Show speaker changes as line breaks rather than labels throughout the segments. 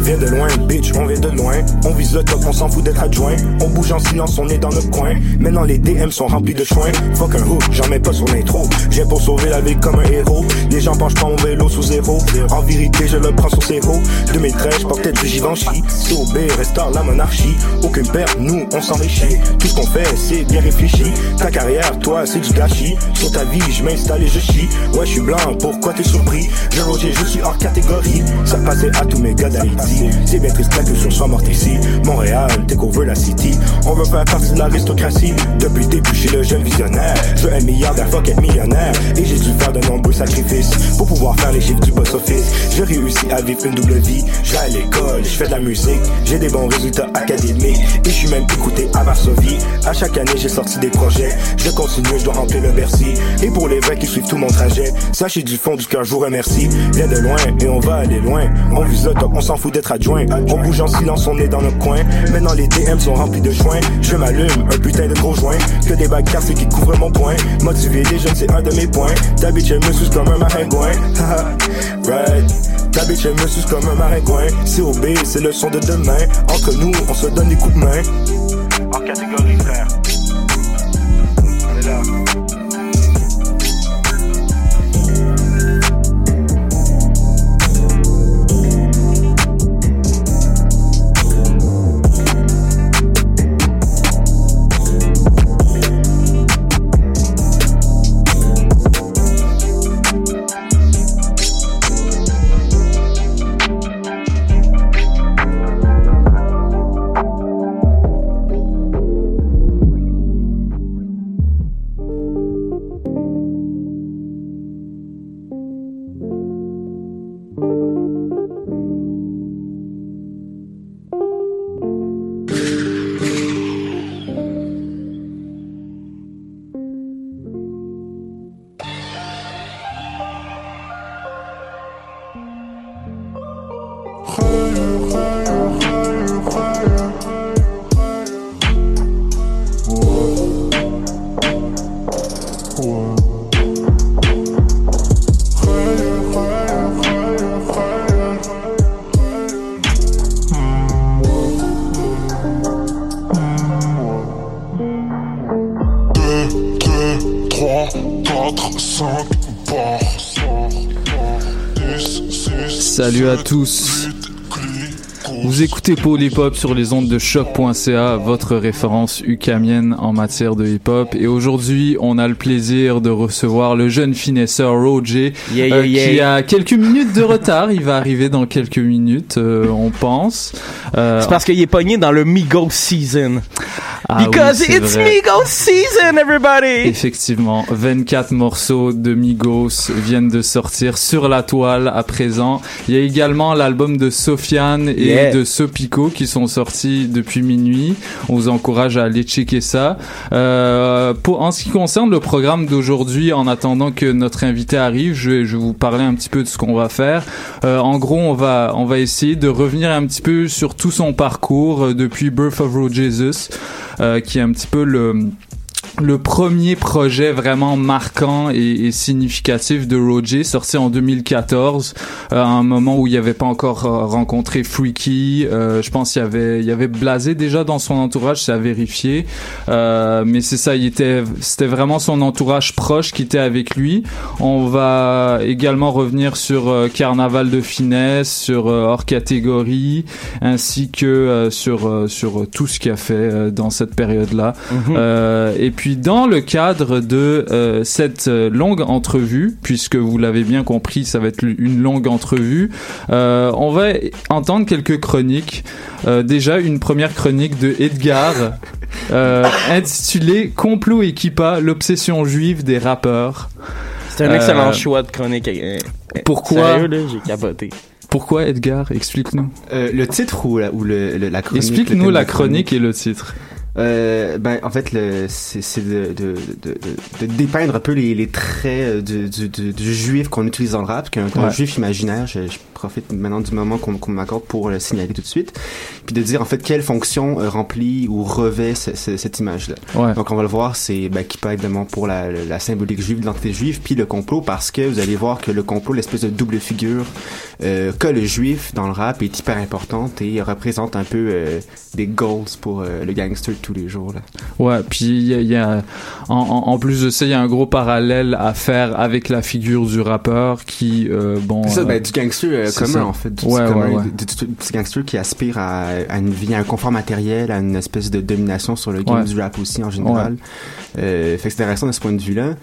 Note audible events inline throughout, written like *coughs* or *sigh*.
Viens de loin, on vient de loin. On vise le top, on s'en fout d'être adjoint. On bouge en silence, on est dans notre coin. Maintenant les DM sont remplis de chouins. Fuck un hook, j'en mets pas sur l'intro. J'ai pour sauver la vie comme un héros. Les gens penchent pas mon vélo sous zéro. En vérité, je le prends sur zéro. 2013, portais du Givenchy. COB, restaure la monarchie. Aucune perte, nous, on s'enrichit. Tout ce qu'on fait, c'est bien réfléchi. Ta carrière, toi, c'est du gâchis. Sur ta vie, je m'installe et je chie. Ouais, je suis blanc, pourquoi t'es surpris? Je Roger, je suis hors catégorie. Ça passait à tous mes gars d'Haïti. C'est bien triste culture soit morte ici. Montréal, take la city. On veut faire partie de l'aristocratie. Depuis le début, suis le jeune visionnaire. Je veux un milliardaire, fuck être millionnaire. Et j'ai dû faire de nombreux sacrifices pour pouvoir faire les chiffres du boss office. J'ai réussi à vivre une double vie. Je vais à l'école, je fais de la musique. J'ai des bons résultats académiques. Et je suis même écouté à Varsovie. À chaque année, j'ai sorti des projets. Je continue, je dois remplir le Bercy. Et pour les vrais qui suivent tout mon trajet, sachez du fond du cœur, je vous remercie. Viens de loin et on va aller loin. On top, on s'en fout d'être adjoint. On bouge en silence, on est dans notre coin. Maintenant les DM sont remplis de joints. Je m'allume, un putain de gros joint. Que des bagues cassées qui couvrent mon point. Motiver les jeunes, c'est un de mes points. Ta bitch, elle me suce comme un maringouin. *laughs* right. Ta bitch, me suce comme un maringouin. COB, c'est le son de demain. Entre nous, on se donne des coups de main. En catégorie, frère. On est là.
Salut à tous. Vous écoutez Hop sur les ondes de choc.ca, votre référence ukamienne en matière de hip hop. Et aujourd'hui, on a le plaisir de recevoir le jeune finesseur Roger,
Yeah, yeah,
euh,
yeah.
qui a quelques minutes de retard. Il va arriver dans quelques minutes, euh, on pense. Euh,
C'est parce qu'il est pogné dans le Migos season.
Ah
Because it's
vrai.
Migos season, everybody!
Effectivement, 24 morceaux de Migos viennent de sortir sur la toile à présent. Il y a également l'album de Sofiane et
Yeah.
de Sopico qui sont sortis depuis minuit. On vous encourage à aller checker ça. Euh, pour, en ce qui concerne le programme d'aujourd'hui, en attendant que notre invité arrive, je vais, je vais vous parler un petit peu de ce qu'on va faire. Euh, en gros, on va, on va essayer de revenir un petit peu sur tout son parcours euh, depuis Birth of Road Jesus, qui est un petit peu le le premier projet vraiment marquant et, et significatif de Roger, sorti en 2014, euh, à un moment où il avait pas encore euh, rencontré Freaky. Euh, je pense qu'il y avait, il y avait Blasé déjà dans son entourage, c'est à vérifier. Euh, mais c'est ça, il était, c'était vraiment son entourage proche qui était avec lui. On va également revenir sur euh, Carnaval de finesse, sur euh, hors catégorie, ainsi que euh, sur euh, sur tout ce qu'il a fait euh, dans cette période-là.
Mhm.
Euh, et puis dans le cadre de euh, cette euh, longue entrevue, puisque vous l'avez bien compris, ça va être une longue entrevue, euh, on va entendre quelques chroniques. Euh, déjà une première chronique de Edgar. Euh, intitulée Complot et Kippa, l'obsession juive des rappeurs.
C'est un
Euh,
excellent choix de chronique.
Pourquoi
Sérieux, là, j'ai capoté.
Pourquoi Edgar? Explique-nous.
Euh, le titre ou la, ou le, le- la chronique
Explique-nous la chronique et le titre.
Euh, ben, en fait, le, c'est, c'est de, de, de, de, de dépeindre un peu les, les traits euh, du, du, du, du juif qu'on utilise dans le rap, qu'un qu'un
Ouais.
juif imaginaire. Je, je profite maintenant du moment qu'on, m'accorde pour le signaler tout de suite. Puis de dire, en fait, quelle fonction euh, remplit ou revêt ce- ce- cette image-là.
Ouais.
Donc on va le voir, c'est ben, qui peut être évidemment pour la, la symbolique juive, l'identité juive, puis le complot, parce que vous allez voir que le complot, l'espèce de double figure euh, qu'a le juif dans le rap est hyper importante et représente un peu euh, des goals pour euh, le gangster de tous les jours. Là.
Ouais, puis il y a, y a- en, plus de ça, il y a un gros parallèle à faire avec la figure du rappeur qui, bon,
C'est ça, ben, du gangster commun
ça.
en fait, du,
Ouais,
du commun,
ouais, ouais.
Du, du- du petit gangster qui aspire à, à une vie, à un confort matériel, à une espèce de domination sur le game du rap aussi en général. Euh, fait que c'est intéressant de ce point de vue-là.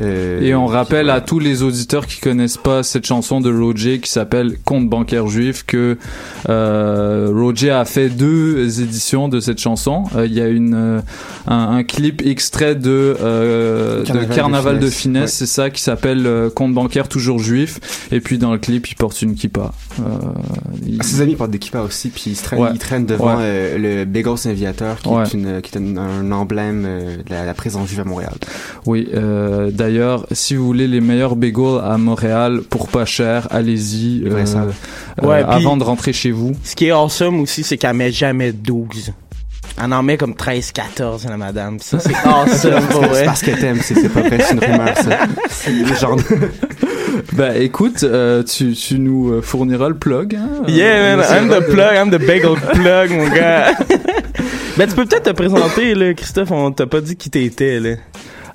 Euh,
Et on rappelle
ouais.
à tous les auditeurs qui connaissent pas cette chanson de Roger qui s'appelle Compte bancaire juif que euh, Roger a fait deux éditions de cette chanson. Euh, Il y a une euh, un, un clip extrait de,
Carnaval
de
de
Carnaval de
finesse,
finesse,
ouais.
c'est ça qui s'appelle Compte bancaire toujours juif. Et puis dans le clip, il porte une kippa. Il-
Ah, Ses amis portent des kippas aussi, puis ils, traînent,
Ouais.
ils traînent devant le Bagels Aviator, qui est, une, qui est un, un emblème de la, la présence juive à Montréal.
Oui, d'ailleurs, si vous voulez les meilleurs bagels à Montréal pour pas cher, allez-y
Ouais, ça.
euh,
Ouais,
avant de rentrer chez vous.
Ce qui est awesome aussi, c'est qu'elle met jamais 12. Elle en met comme 13, 14, la madame. Ça, c'est *laughs* awesome, pour
C'est parce qu'elle t'aime, c'est c'est pas vrai, c'est une rumeur, ça. C'est une légende. *laughs*
Bah écoute, euh, tu, tu nous euh, fourniras le plug. Hein,
Yeah, man,
Euh,
I'm the plug, I'm the bagel plug, mon gars. *laughs* ben, tu peux peut-être te présenter, là, Christophe, on t'a pas dit qui t'étais, là.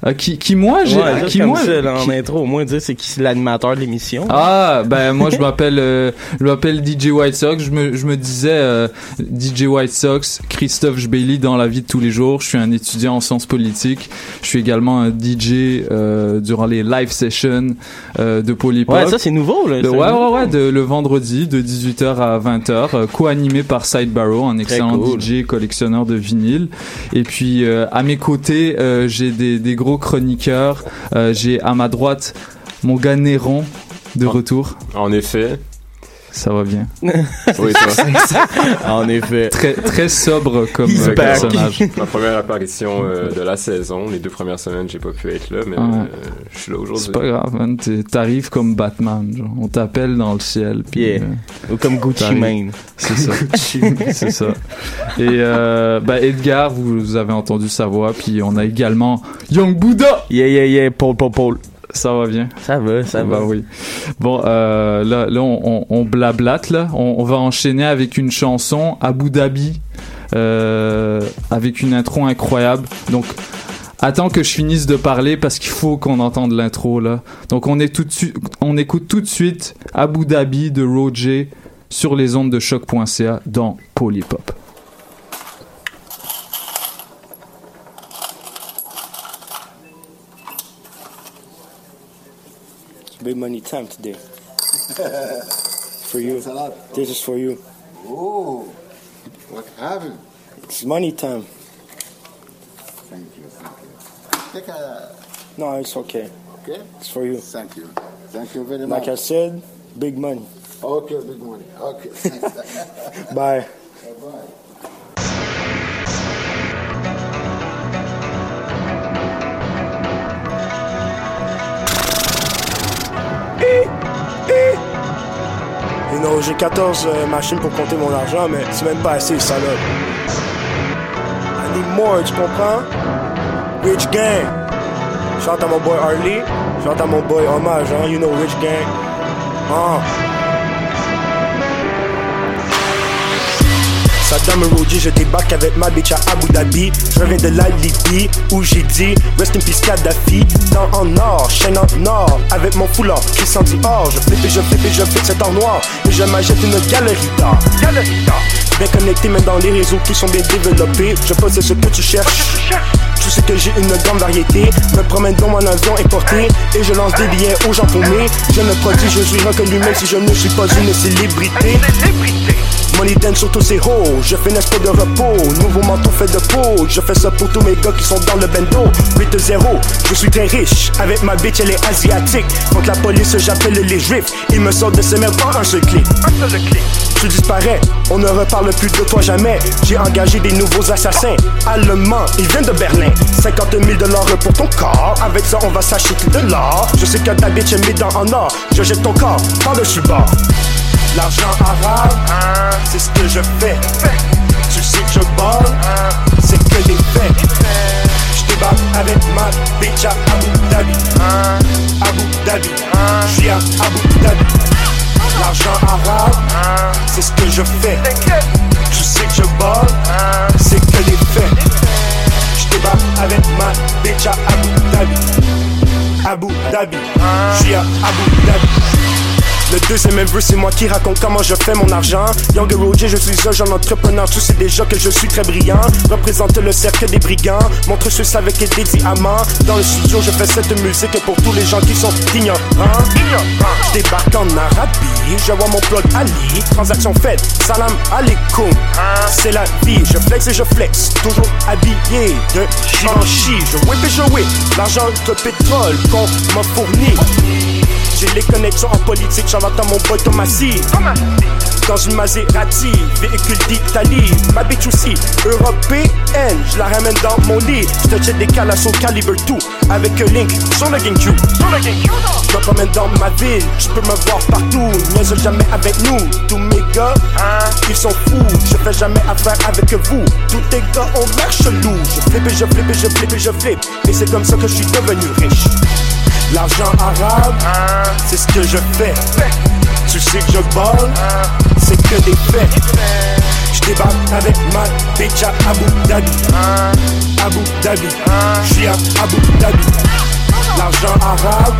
Euh, qui, qui moi, j'ai,
Ouais,
qui moi,
ça, là, en
qui-
intro, au moins dire c'est qui l'animateur de l'émission.
Ah, ben moi je m'appelle, euh, je m'appelle DJ White Sox. Je me, je me disais euh, DJ White Sox, Christophe Jbeli dans la vie de tous les jours. Je suis un étudiant en sciences politiques. Je suis également un DJ euh, durant les live sessions euh, de Polypop.
Ouais, ça, c'est nouveau, là.
De- ouais,
nouveau.
ouais, ouais, de, le vendredi de 18h à 20h, euh, co-animé par Side Barrow, un excellent
cool.
DJ collectionneur de vinyle. Et puis euh, à mes côtés, euh, j'ai des, des gros chroniqueurs. Euh, j'ai à ma droite mon gars Néron de retour.
En effet.
Ça va bien. *laughs*
Oui, *laughs* toi.
En effet.
Très très sobre comme euh, personnage. *laughs*
Ma première apparition euh, de la saison. Les deux premières semaines, j'ai pas pu être là, mais
Ouais.
euh, je suis là
C'est
aujourd'hui.
pas grave, man. T'arrives comme Batman. genre. On t'appelle dans le ciel. Puis,
Yeah.
euh,
Ou comme Gucci. Mane.
C'est ça. c'est ça. Et euh, bah Edgar, vous, vous avez entendu sa voix, puis on a également Young Buddha.
Yeah, yeah, yeah, Paul, Paul, Paul.
Ça va bien?
Ça va, ça
bah
va.
oui. Bon, euh, là, là, on, on, on blablate là. On, on va enchaîner avec une chanson Abu Dhabi, euh, avec une intro incroyable. Donc Attends que je finisse de parler parce qu'il faut qu'on entende l'intro là. Donc on est tout de suite, on écoute tout de suite Abu Dhabi de Roger sur les ondes de choc.ca dans Polypop.
Big money time today. *laughs* for you. This is for you.
Oh, what happened?
It's money time.
Thank you, thank you. Take a,
No, it's okay.
okay?
It's for you.
Thank you. Thank you very much.
Like I said, big money.
Okay, big money. Okay. *laughs*
Bye.
Bye-bye.
Know, j'ai 14 euh, machines pour compter mon argent, mais c'est même pas assez, salope. I need more, tu comprends? Rich Gang. Chante à mon boy Harley. Chante à mon boy Hommage? You know, Rich Gang. Ah. Saddam Roji, je débarque avec ma bitch à Abu Dhabi. Je reviens de la Libye où j'ai dit Rest in peace Kadhafi. Dans en or, chaîne en or, avec mon foulard. Christian Dior, je flippe et je flippe et je flippe cet or noir. Et je m'achète une galerie d'art. Galerie d'art. Bien connecté, même dans les réseaux qui sont bien développés. Je possède ce que tu cherches. Tu sais que j'ai une grande variété. Me promène dans mon avion importé. Et je lance des billets aux gens paumés. Je me produis, je suis reconnu même si je ne suis pas une célébrité. Money dance sur tous ces hoes. Je fais n'est de repos. Nouveau manteau fait de peau. Je fais ça pour tous mes gars qui sont dans le bendo. 8-0, je suis très riche. Avec ma bitch, elle est asiatique. Contre la police, j'appelle les juifs. Ils me sortent de ces merdes en un seul clic. Un seul clic. Tu disparais, on ne reparle plus de toi jamais. J'ai engagé des nouveaux assassins. Allemands, ils viennent de Berlin. 50 000 dollars pour ton corps. Avec ça, on va s'acheter de l'or. Je sais que ta bitch est mes dents en or. Je jette ton corps par-dessus bord. L'argent arabe, c'est ce que je fais. Tu sais que je borde, c'est que des faits. Je débarque avec ma bitch à Abu Dhabi. Abu Dhabi, je suis à Abu Dhabi. L'argent arabe, c'est ce que je fais. Tu sais que je borde, c'est que des faits. Je débarque avec ma bitch à Abu Dhabi. Abu Dhabi, je suis à Abu Dhabi. Le deuxième vœu, c'est moi qui raconte comment je fais mon argent. Young Roger, je suis un jeune entrepreneur. Tu sais déjà que je suis très brillant. Représente le cercle des brigands. Montre ce avec des diamants. Dans le studio, je fais cette musique pour tous les gens qui sont ignorants. Débarque en Arabie. Je vois mon plug Ali. Transaction faite. Salam alaikum. C'est la vie. Je flex et je flex. Toujours habillé de Givenchy. Je whip et je whip. L'argent de pétrole qu'on m'a fourni. J'ai les connexions en politique, Charlotte à mon boy Thomasy. Dans une Maserati, véhicule d'Italie. Ma bitch aussi, européenne, je la ramène dans mon lit. Je te des calas au calibre tout, avec un link sur le GameCube. Je me promène dans ma ville, tu peux me voir partout. Niaise jamais avec nous, tous mes gars, ils sont fous. Je fais jamais affaire avec vous, tous tes gars ont l'air chelou. Je flippe et je flippe et je flippe et je flippe. Et c'est comme ça que je suis devenu riche. L'argent arabe, c'est ce que je fais. Tu sais que je borde, c'est que des faits. Je débarque avec ma bitch à Abu Dhabi. Abu Dhabi, je suis à Abu Dhabi. L'argent arabe,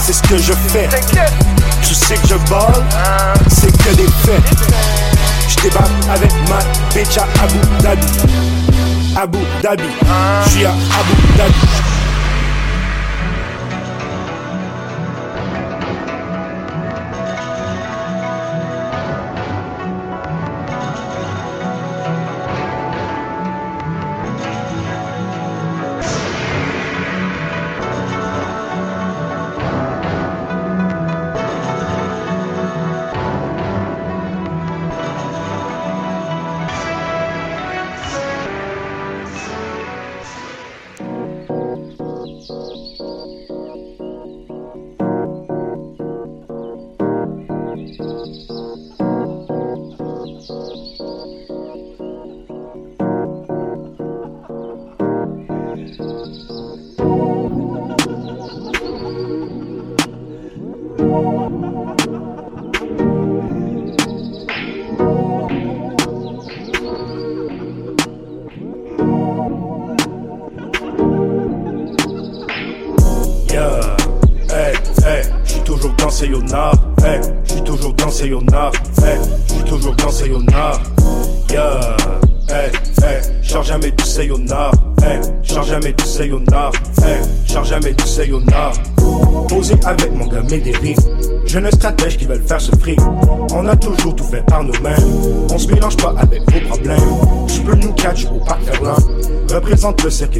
c'est ce que je fais. Tu sais que je borde, c'est que des faits. Je débarque avec ma bitch à Abu Dhabi. Abu Dhabi, je suis à Abu Dhabi.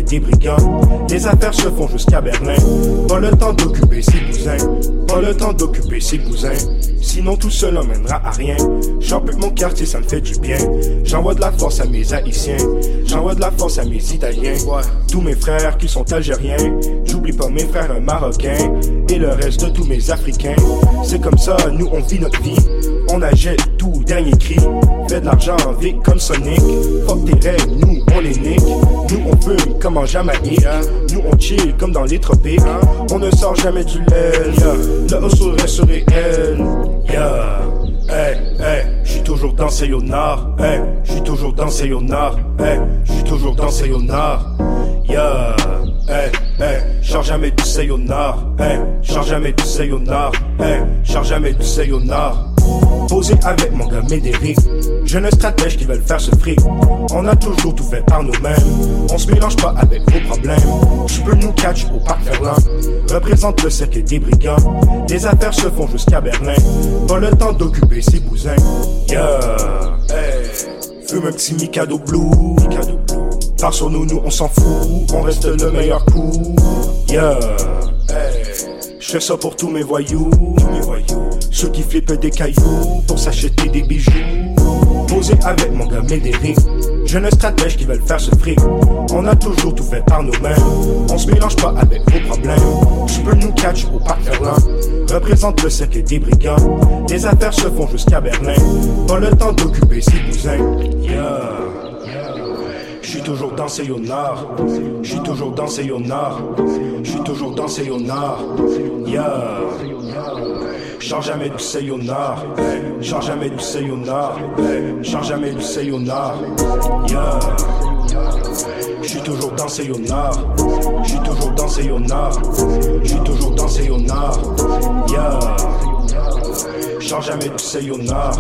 Des brigands. Les affaires se font jusqu'à Berlin. Pas le temps d'occuper ses cousins, pas le temps d'occuper ses cousins. Sinon tout cela mènera à rien. J'empêche mon quartier, ça me fait du bien. J'envoie de la force à mes haïtiens, j'envoie de la force à mes italiens. Tous mes frères qui sont algériens, j'oublie pas mes frères marocains et le reste de tous mes africains. C'est comme ça, nous on vit notre vie. On achète tout, dernier cri. Fait de l'argent vite comme Sonic. Fuck tes règles, nous on les nique. Nous on fume comme en Jamaïque. Nous on chill comme dans les tropiques. On ne sort jamais du lait. Le hustle reste réel. Yeah. Hey, hey, j'suis toujours dans ces yonards. Hey, j'suis toujours dans ces yonards. Hey, j'suis toujours dans ces yonards. Yeah. Hey, hey, charge jamais du sayonara. Hey, charge jamais du sayonara. Hey, charge jamais du sayonara. Posé avec mon gars Médéric, Jeunes stratèges qui veulent faire ce fric. On a toujours tout fait par nous-mêmes. On se mélange pas avec vos problèmes. Je peux nous catch au parc Berlin. Représente le cercle des brigands. Les affaires se font jusqu'à Berlin. Pas le temps d'occuper ses bousins. Yeah, hey. Fume un petit Mikado Blue. Mikado Blue. Par sur nous, nous on s'en fout. On reste le meilleur coup. Yeah, hey. Je fais ça pour tous mes voyous. Mes voyous. Ceux qui flippent des cailloux pour s'acheter des bijoux. Posé avec mon gars Médéric. Jeunes stratèges qui veulent faire ce fric. On a toujours tout fait par nous-mêmes. On se mélange pas avec vos problèmes. Je peux nous catch au parc Berlin. Représente le cercle des brigands. Les affaires se font jusqu'à Berlin. Pas le temps d'occuper ses cousins. Yeah. J'suis toujours dans ces nord. J'suis toujours dans ces nord. J'suis toujours dans ces nord. Yeah. Jamais du sayonara. Jamais du sayonara. Jamais du sayonara. Yeah. J'suis toujours dans nord. J'suis toujours dans nord. J'suis toujours dans nord. Yeah. Change jamais du sayonara.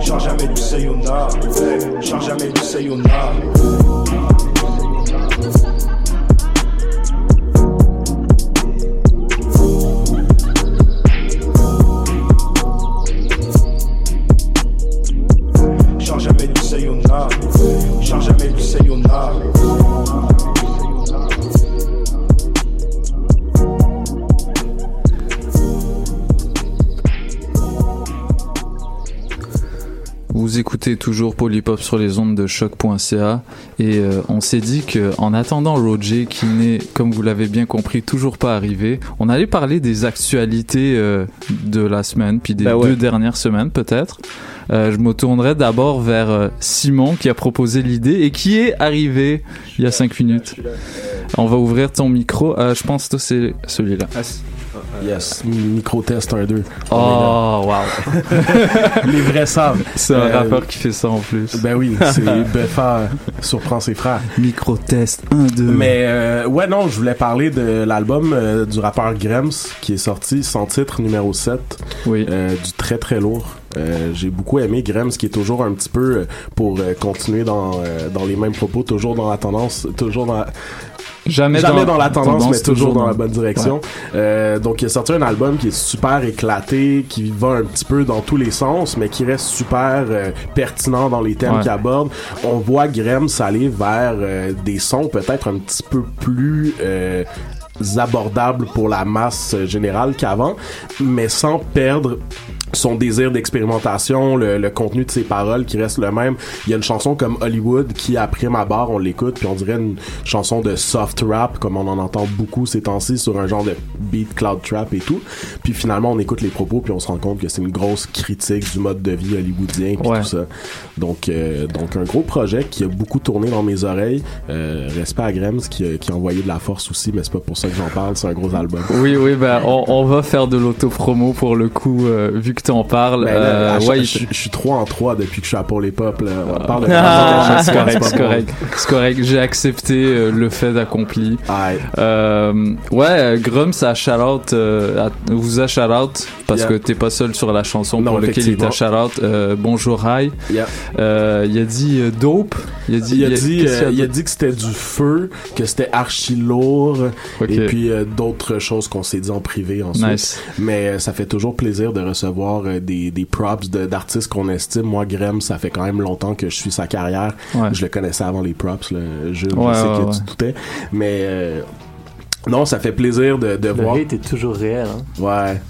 Change jamais du sayonara. Change jamais du sayonara.
Écoutez toujours Polypop sur les ondes de choc.ca et euh, on s'est dit que en attendant Roger qui n'est comme vous l'avez bien compris toujours pas arrivé, on allait parler des actualités euh, de la semaine puis des
Ben ouais.
deux dernières semaines peut-être. Euh, je me tournerai d'abord vers Simon qui a proposé l'idée et qui est arrivé il y a cinq minutes. On va ouvrir ton micro. Je pense que c'est celui-là.
Yes, micro-test 1-2.
Oh wow, *laughs*
Les vrais savent.
c'est un
Euh,
rappeur qui fait ça en plus.
Ben oui, c'est *laughs* Beffa surprend ses frères.
Micro test 1 2.
Mais euh, ouais, non, je voulais parler de l'album euh, du rappeur Grems qui est sorti sans titre numéro 7,
oui.
euh, du très très lourd. Euh, J'ai beaucoup aimé Grems qui est toujours un petit peu euh, pour euh, continuer dans, euh, dans les mêmes propos, toujours dans la tendance, toujours dans la,
Jamais,
jamais dans, la tendance, mais toujours dans la bonne direction. Euh, donc, il a sorti un album qui est super éclaté, qui va un petit peu dans tous les sens, mais qui reste super euh, pertinent dans les thèmes
Ouais.
qu'il aborde. On voit Graham s'aller vers euh, des sons peut-être un petit peu plus euh, abordables pour la masse générale qu'avant, mais sans perdre son désir d'expérimentation, le, le contenu de ses paroles qui reste le même. Il y a une chanson comme Hollywood qui, après ma barre, on l'écoute, puis on dirait une chanson de soft rap, comme on en entend beaucoup ces temps-ci, sur un genre de beat cloud trap et tout. Puis finalement, on écoute les propos, puis on se rend compte que c'est une grosse critique du mode de vie hollywoodien, puis
Ouais.
tout ça. Donc, euh, donc un gros projet qui a beaucoup tourné dans mes oreilles. Euh, respect à Grems qui, a- qui a envoyé de la force aussi, mais c'est pas pour ça que j'en parle, c'est un gros album.
Oui, oui, ben on, on va faire de l'auto-promo pour le coup, euh, vu que
Ben là,
Euh, ouais,
je, suis 3 en 3 depuis que je suis à Pour les Pop. Là. On parle de *laughs*
Ah, c'est correct, c'est correct, c'est correct. J'ai accepté euh, le fait accompli. Euh, ouais, euh, Grums a shout-out, euh, vous a shout-out parce
Yeah.
que t'es pas seul sur la chanson
Non,
pour laquelle il t'a shout-out. Euh, bonjour, hi.
Yeah.
Euh, il a dit euh, dope. Il a dit,
Il a dit,
qu'est-ce qu'il
euh, il a
dit?
dit que c'était du feu, que c'était archi lourd, et puis euh, d'autres choses qu'on s'est dit en privé ensuite.
Nice.
Mais euh, ça fait toujours plaisir de recevoir euh, des, des props de- d'artistes qu'on estime. Moi, Graham, ça fait quand même longtemps que je suis sa carrière.
Ouais.
Je le connaissais avant les props, là. Jules,
Ouais,
je sais
ouais,
que tu doutais. Mais euh, non, ça fait plaisir de, de
Le
voir.
hate est toujours réel. Hein?
Ouais.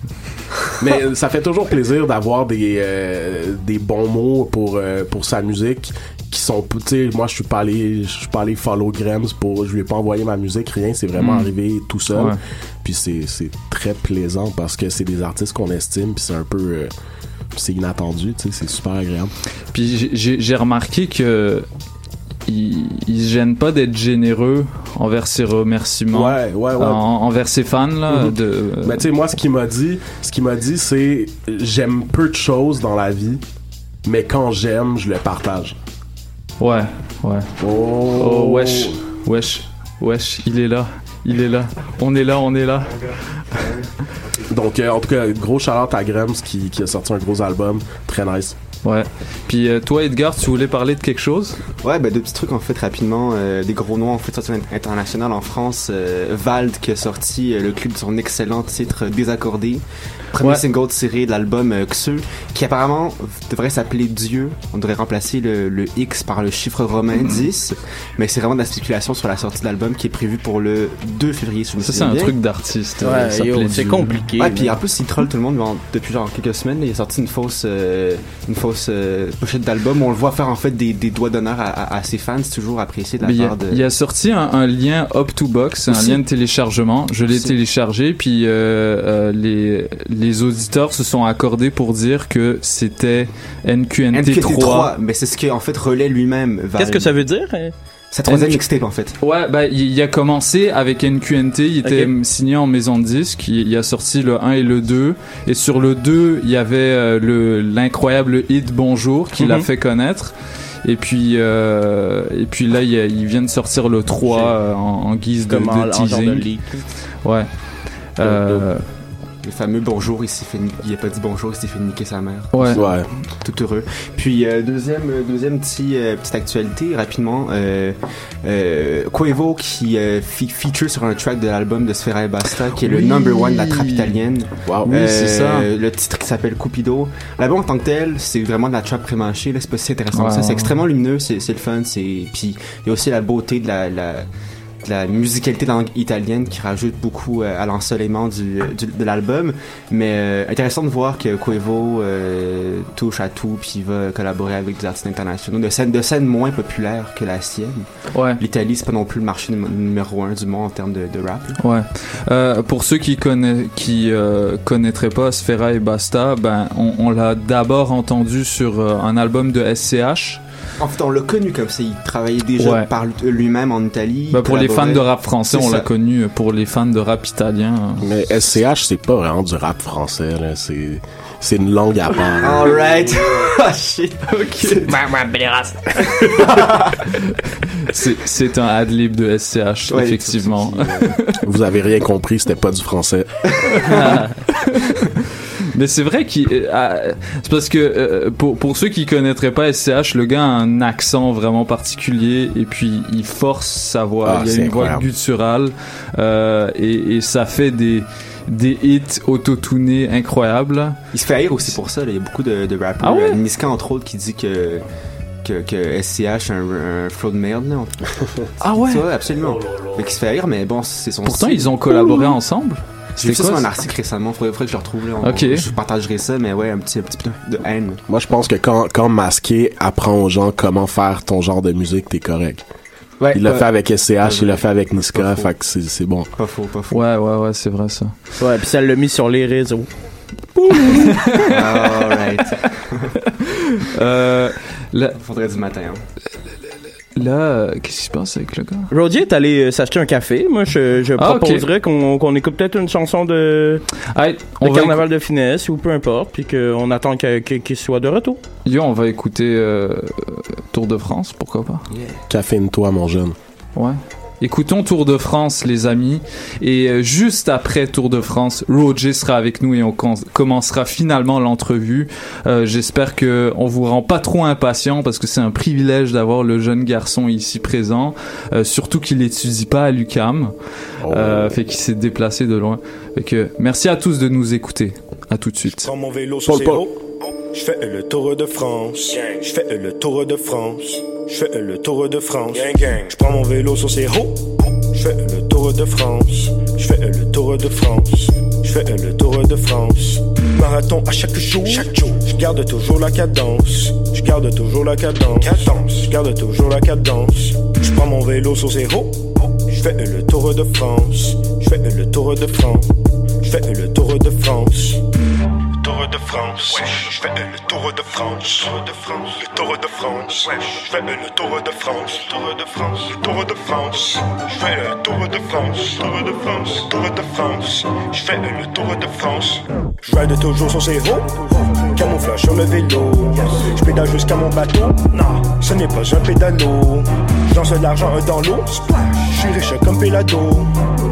Mais ça fait toujours plaisir d'avoir des euh, des bons mots pour euh, pour sa musique qui sont tu sais moi je suis pas allé je suis pas allé follow Grams pour je lui ai pas envoyé ma musique rien c'est vraiment
Mm.
arrivé tout seul
Ouais.
puis c'est c'est très plaisant parce que c'est des artistes qu'on estime puis c'est un peu euh, c'est inattendu tu sais c'est super agréable
Puis j'ai- j'ai j'ai remarqué que il, il se gêne pas d'être généreux envers ses remerciements,
ouais ouais ouais
en- envers ses fans là.
Mhm.
de,
Mais tu sais, moi, ce qu'il m'a dit, ce qu'il m'a dit, c'est j'aime peu de choses dans la vie, mais quand j'aime, je le partage.
ouais, ouais.
Oh,
Oh wesh, wesh, wesh, il est là, il est là. On est là, on est là.
Donc, euh, en tout cas, gros shout à Grams qui, qui a sorti un gros album, très nice.
Ouais. Puis euh, toi, Edgar, tu voulais parler de quelque chose?
Ouais, ben deux petits trucs en fait rapidement. Euh, des gros noms en fait sortis à l'international en France. Euh, Vald qui a sorti euh, le clip de son excellent titre Désaccordé. Premier
Ouais.
single tiré de l'album euh, Xeux, qui apparemment devrait s'appeler Dieu. On devrait remplacer le, le X par le chiffre romain 10. Mais c'est vraiment de la spéculation sur la sortie de l'album qui est prévue pour le 2 février. Si
Ça, c'est un
bien.
truc d'artiste.
Ouais,
euh,
c'est compliqué.
Ouais, puis en plus, il troll tout le monde depuis genre quelques semaines. il a sorti une fausse, euh, une fausse euh, pochette d'album où on le voit faire en fait des, des doigts d'honneur à, à- à ses fans. C'est toujours apprécié de la
Mais il, a,
part de.
il a sorti un, un lien up to box, un lien de téléchargement. Je l'ai téléchargé, puis euh, euh, les les auditeurs se sont accordés pour dire que c'était NQNT, 3.
NQT3, mais c'est ce que en fait relaie lui-même.
Qu'est-ce que ça veut dire?
Sa troisième mixtape en fait.
Ouais, bah il, il a commencé avec NQNT, il était
Ok.
signé en maison de disque, il, il a sorti le 1 et le 2 et sur le 2, il y avait euh, le l'incroyable hit Bonjour qui l'a
Mhm.
fait connaître. Et puis euh, et puis là il, il vient de sortir le 3 euh, en, en guise de,
Comme
de
en, en genre de
teasing.
leak.
Ouais. Euh,
Le fameux bonjour, il s'est fait, il a pas dit bonjour, il s'est fait niquer sa mère.
ouais.
Ouais.
Tout heureux. Puis euh, deuxième, euh, deuxième petit, euh, petite actualité rapidement. Euh, euh, Quavo qui euh, fe- feature sur un track de l'album de Sfera et Basta, qui est le number one de la trap italienne.
Wow.
Oui, c'est ça.
Le titre qui s'appelle Cupido. L'album en tant que tel, c'est vraiment de la trap prémâchée. Là, c'est pas si intéressant que ça. C'est extrêmement lumineux, c'est c'est le fun. C'est puis il y a aussi la beauté de la, la la musicalité langue italienne qui rajoute beaucoup euh, à l'ensoleillement du, du- de l'album. Mais euh, intéressant de voir que Quavo euh, touche à tout puis va collaborer avec des artistes internationaux de scènes de scènes moins populaires que la sienne.
Ouais.
L'Italie, c'est pas non plus le marché num- numéro un du monde en termes de, de rap.
Ouais. Euh, pour ceux qui connaissent, qui connaîtraient pas Sfera et Basta, ben on, on l'a d'abord entendu sur un album de SCH.
En fait, on l'a connu comme ça. Il travaillait déjà
Ouais.
par lui-même en Italie.
Ben, pour les fans de rap français, on l'a connu. Pour les fans de rap italien,
Mais SCH, c'est pas vraiment du rap français. C'est, c'est une langue à part. *laughs*
Alright. *laughs* ah shit. Ok.
c'est *laughs* c'est un adlib de SCH,
Ouais,
effectivement.
Vous avez rien compris, c'était pas du français.
Mais c'est vrai qu'il, euh, ah, c'est parce que euh, pour pour ceux qui connaîtraient pas SCH, le gars a un accent vraiment particulier et puis il force sa voix.
Ah,
il y a une voix gutturale euh, et, et ça fait des des hits autotunés incroyables.
Il se fait haïr aussi pour ça. là. Il y a beaucoup de, de rappeurs.
Ah ouais?
Niska, entre autres, qui dit que, que, que SCH est un, un flow de merde. Là.
Ah ouais?
Ça, absolument. Fait qu'il se fait haïr, mais bon, c'est son
Pourtant
style.
ils ont collaboré ensemble.
J'ai vu ça sur un article récemment. Faudrait, faudrait que je le retrouve. Là. On-
Ok.
Je partagerai ça, mais ouais, un petit, un petit peu de haine.
Moi, je pense que quand, quand Masqué apprend aux gens comment faire ton genre de musique, t'es correct.
Ouais,
Il l'a fait avec SCH, il l'a fait avec Niska, fait que c'est, c'est bon.
Pas faux, pas faux.
Ouais ouais ouais c'est vrai ça.
Ouais, puis ça l'a mis sur les réseaux.
Alright. *laughs*
Euh,
Faudrait du matin. Hein.
Là euh, qu'est-ce qui se passe avec le gars?
Rodier est allé euh, s'acheter un café. Moi, je, je
Ah,
proposerais qu'on écoute peut-être une chanson de,
Hey,
de
on va
Carnaval de finesse ou peu importe, puis qu'on attend qu'il soit de retour.
Yo, on va écouter euh, Tour de France, pourquoi pas?
Caffeine-toi, mon jeune.
Ouais. Écoutons Tour de France, les amis. Et euh, juste après Tour de France, Roger sera avec nous et on com- commencera finalement l'entrevue. Euh, J'espère que on vous rend pas trop impatient parce que c'est un privilège d'avoir le jeune garçon ici présent. Euh, surtout qu'il étudie pas à l'UCAM, euh, fait qu'il s'est déplacé de loin. Fait que merci à tous de nous écouter. À tout de suite.
Prends mon vélo sur
Paul,
zéro. Je fais le tour de France. Je fais le tour de France. Je fais le tour de France. Je prends mon vélo sur ses roues. Je fais le tour de France. Je fais le tour de France. Je fais le tour de France. Marathon à chaque jour. Chaque jour. Je garde toujours la cadence. Je garde toujours la cadence. Cadence. Je garde toujours la cadence. Je prends mon vélo sur ses roues. Je fais le tour de France. Je fais le tour de France. Je fais le tour de France. Tour de France. Je fais le tour de France. Tour de France. Le tour de France. Je fais le tour de France. Tour de France. Le tour de France. Je fais le tour de France. Tour de France. Tour de France. Je fais le tour de France. Je ride toujours sur ses roues. Camouflage sur le vélo. Je pédale jusqu'à mon bateau. Non, ce n'est pas un pédalo. Je lance de l'argent dans l'eau. Je suis riche comme Pelado.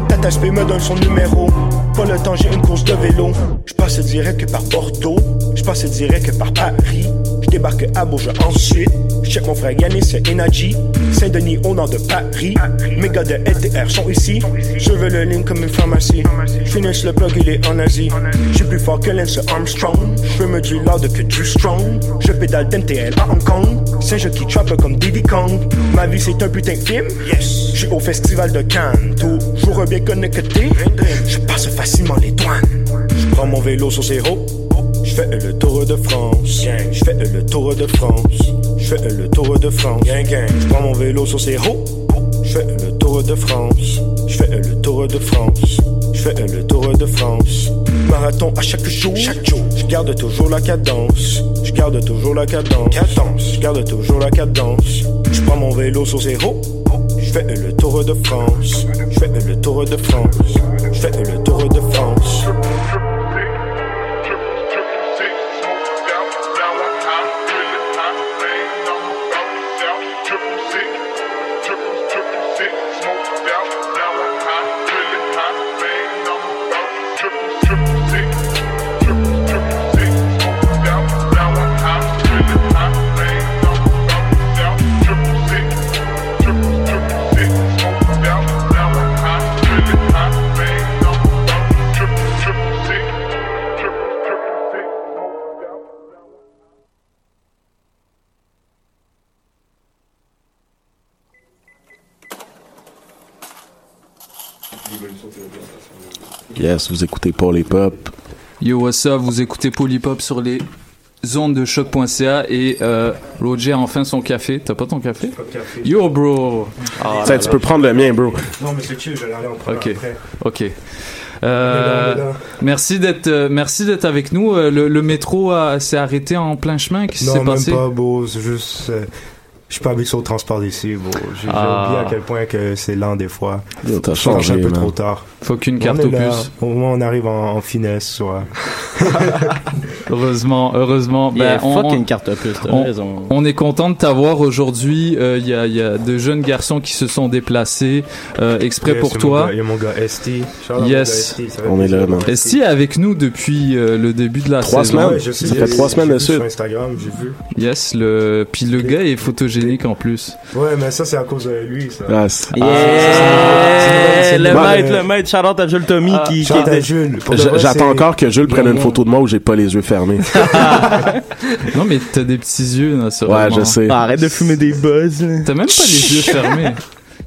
Tata SP me donne son numéro. Pas le temps, j'ai une course de vélo. Je passe direct par Bordeaux. Je passe direct par Paris.
Je débarque à Bourges ensuite. Je mon frère Yanis Energy. Saint-Denis au nord de Paris. Mes gars de LTR sont ici. Je veux le ligne comme une pharmacie. Finis le plug, il est en Asie. Je suis plus fort que Lance Armstrong. Je veux me du loud que du strong. Je pédale d'MTL à Hong Kong. C'est je qui trappe comme Diddy Kong. Ma vie c'est un putain de film. Yes. Je suis au festival de Cannes. Toujours bien connecté. Facilement les douanes. Je prends mon vélo sur zéro. Je fais le tour de France. Je fais le tour de France. Je fais le tour de France. Je prends mon vélo sur ses roues. Je fais le tour de France. Je fais le tour de France. Je fais le tour de France. Marathon à chaque jour. Chaque jour. Je garde toujours la cadence. Je garde toujours la cadence. Cadence. Je garde toujours la cadence. Je prends mon vélo sur ses roues. Fais le tour de France. Je fais le tour de France. Je fais le tour de
Yes, vous écoutez Paul et Pop.
Yo, what's up? Vous écoutez Polypop sur les ondes de choc.ca et euh, Roger a enfin son café. T'as pas ton café? Yo, bro! Ah,
tu peux prendre le mien, bro.
Non, mais c'est chill, je vais aller en prendre
Ok.
après.
Ok.
On est
Euh,
là, on est là.
merci d'être euh, merci d'être avec nous. Euh, le, le métro s'est arrêté en plein chemin. Qu'est-ce qui s'est
Non, même
passé?
pas, beau. C'est juste. euh, je suis pas habitué au transport d'ici. J'ai
Ah.
oublié à quel point que c'est lent des fois.
Yo, T'as
Je
changé,
un peu
man.
trop tard.
Faut qu'une
On
carte au puce.
Au moins, on arrive en, en finesse, soit. *laughs*
Heureusement, heureusement.
Yeah,
Ben, on,
fuck
on-
une carte opus, t'as
on-
raison.
on est content de t'avoir aujourd'hui. Euh, Il y, a, y a de jeunes garçons qui se sont déplacés euh, exprès
Yeah,
pour toi.
Il y a mon gars mon
Yes.
gars ST,
On est là, man.
Esti est avec nous depuis euh, le début de la
Trois
saison.
semaines.
Ouais, je sais,
Ça fait trois semaines de suite.
Sur Instagram, j'ai vu.
Yes, le puis le gars est photogénique en plus.
Ouais, mais ça, c'est à cause de lui, ça.
Ah, c'est-
Yeah! le maître, le maître, à Jules Tommy
Ah,
qui, qui était...
Jules.
J'attends encore que Jules prenne une photo de moi où j'ai pas les yeux fermés. *laughs*
Non mais t'as des petits yeux là, ça.
Ouais, je sais.
Ah, arrête de fumer des buzz.
T'as même pas les yeux fermés.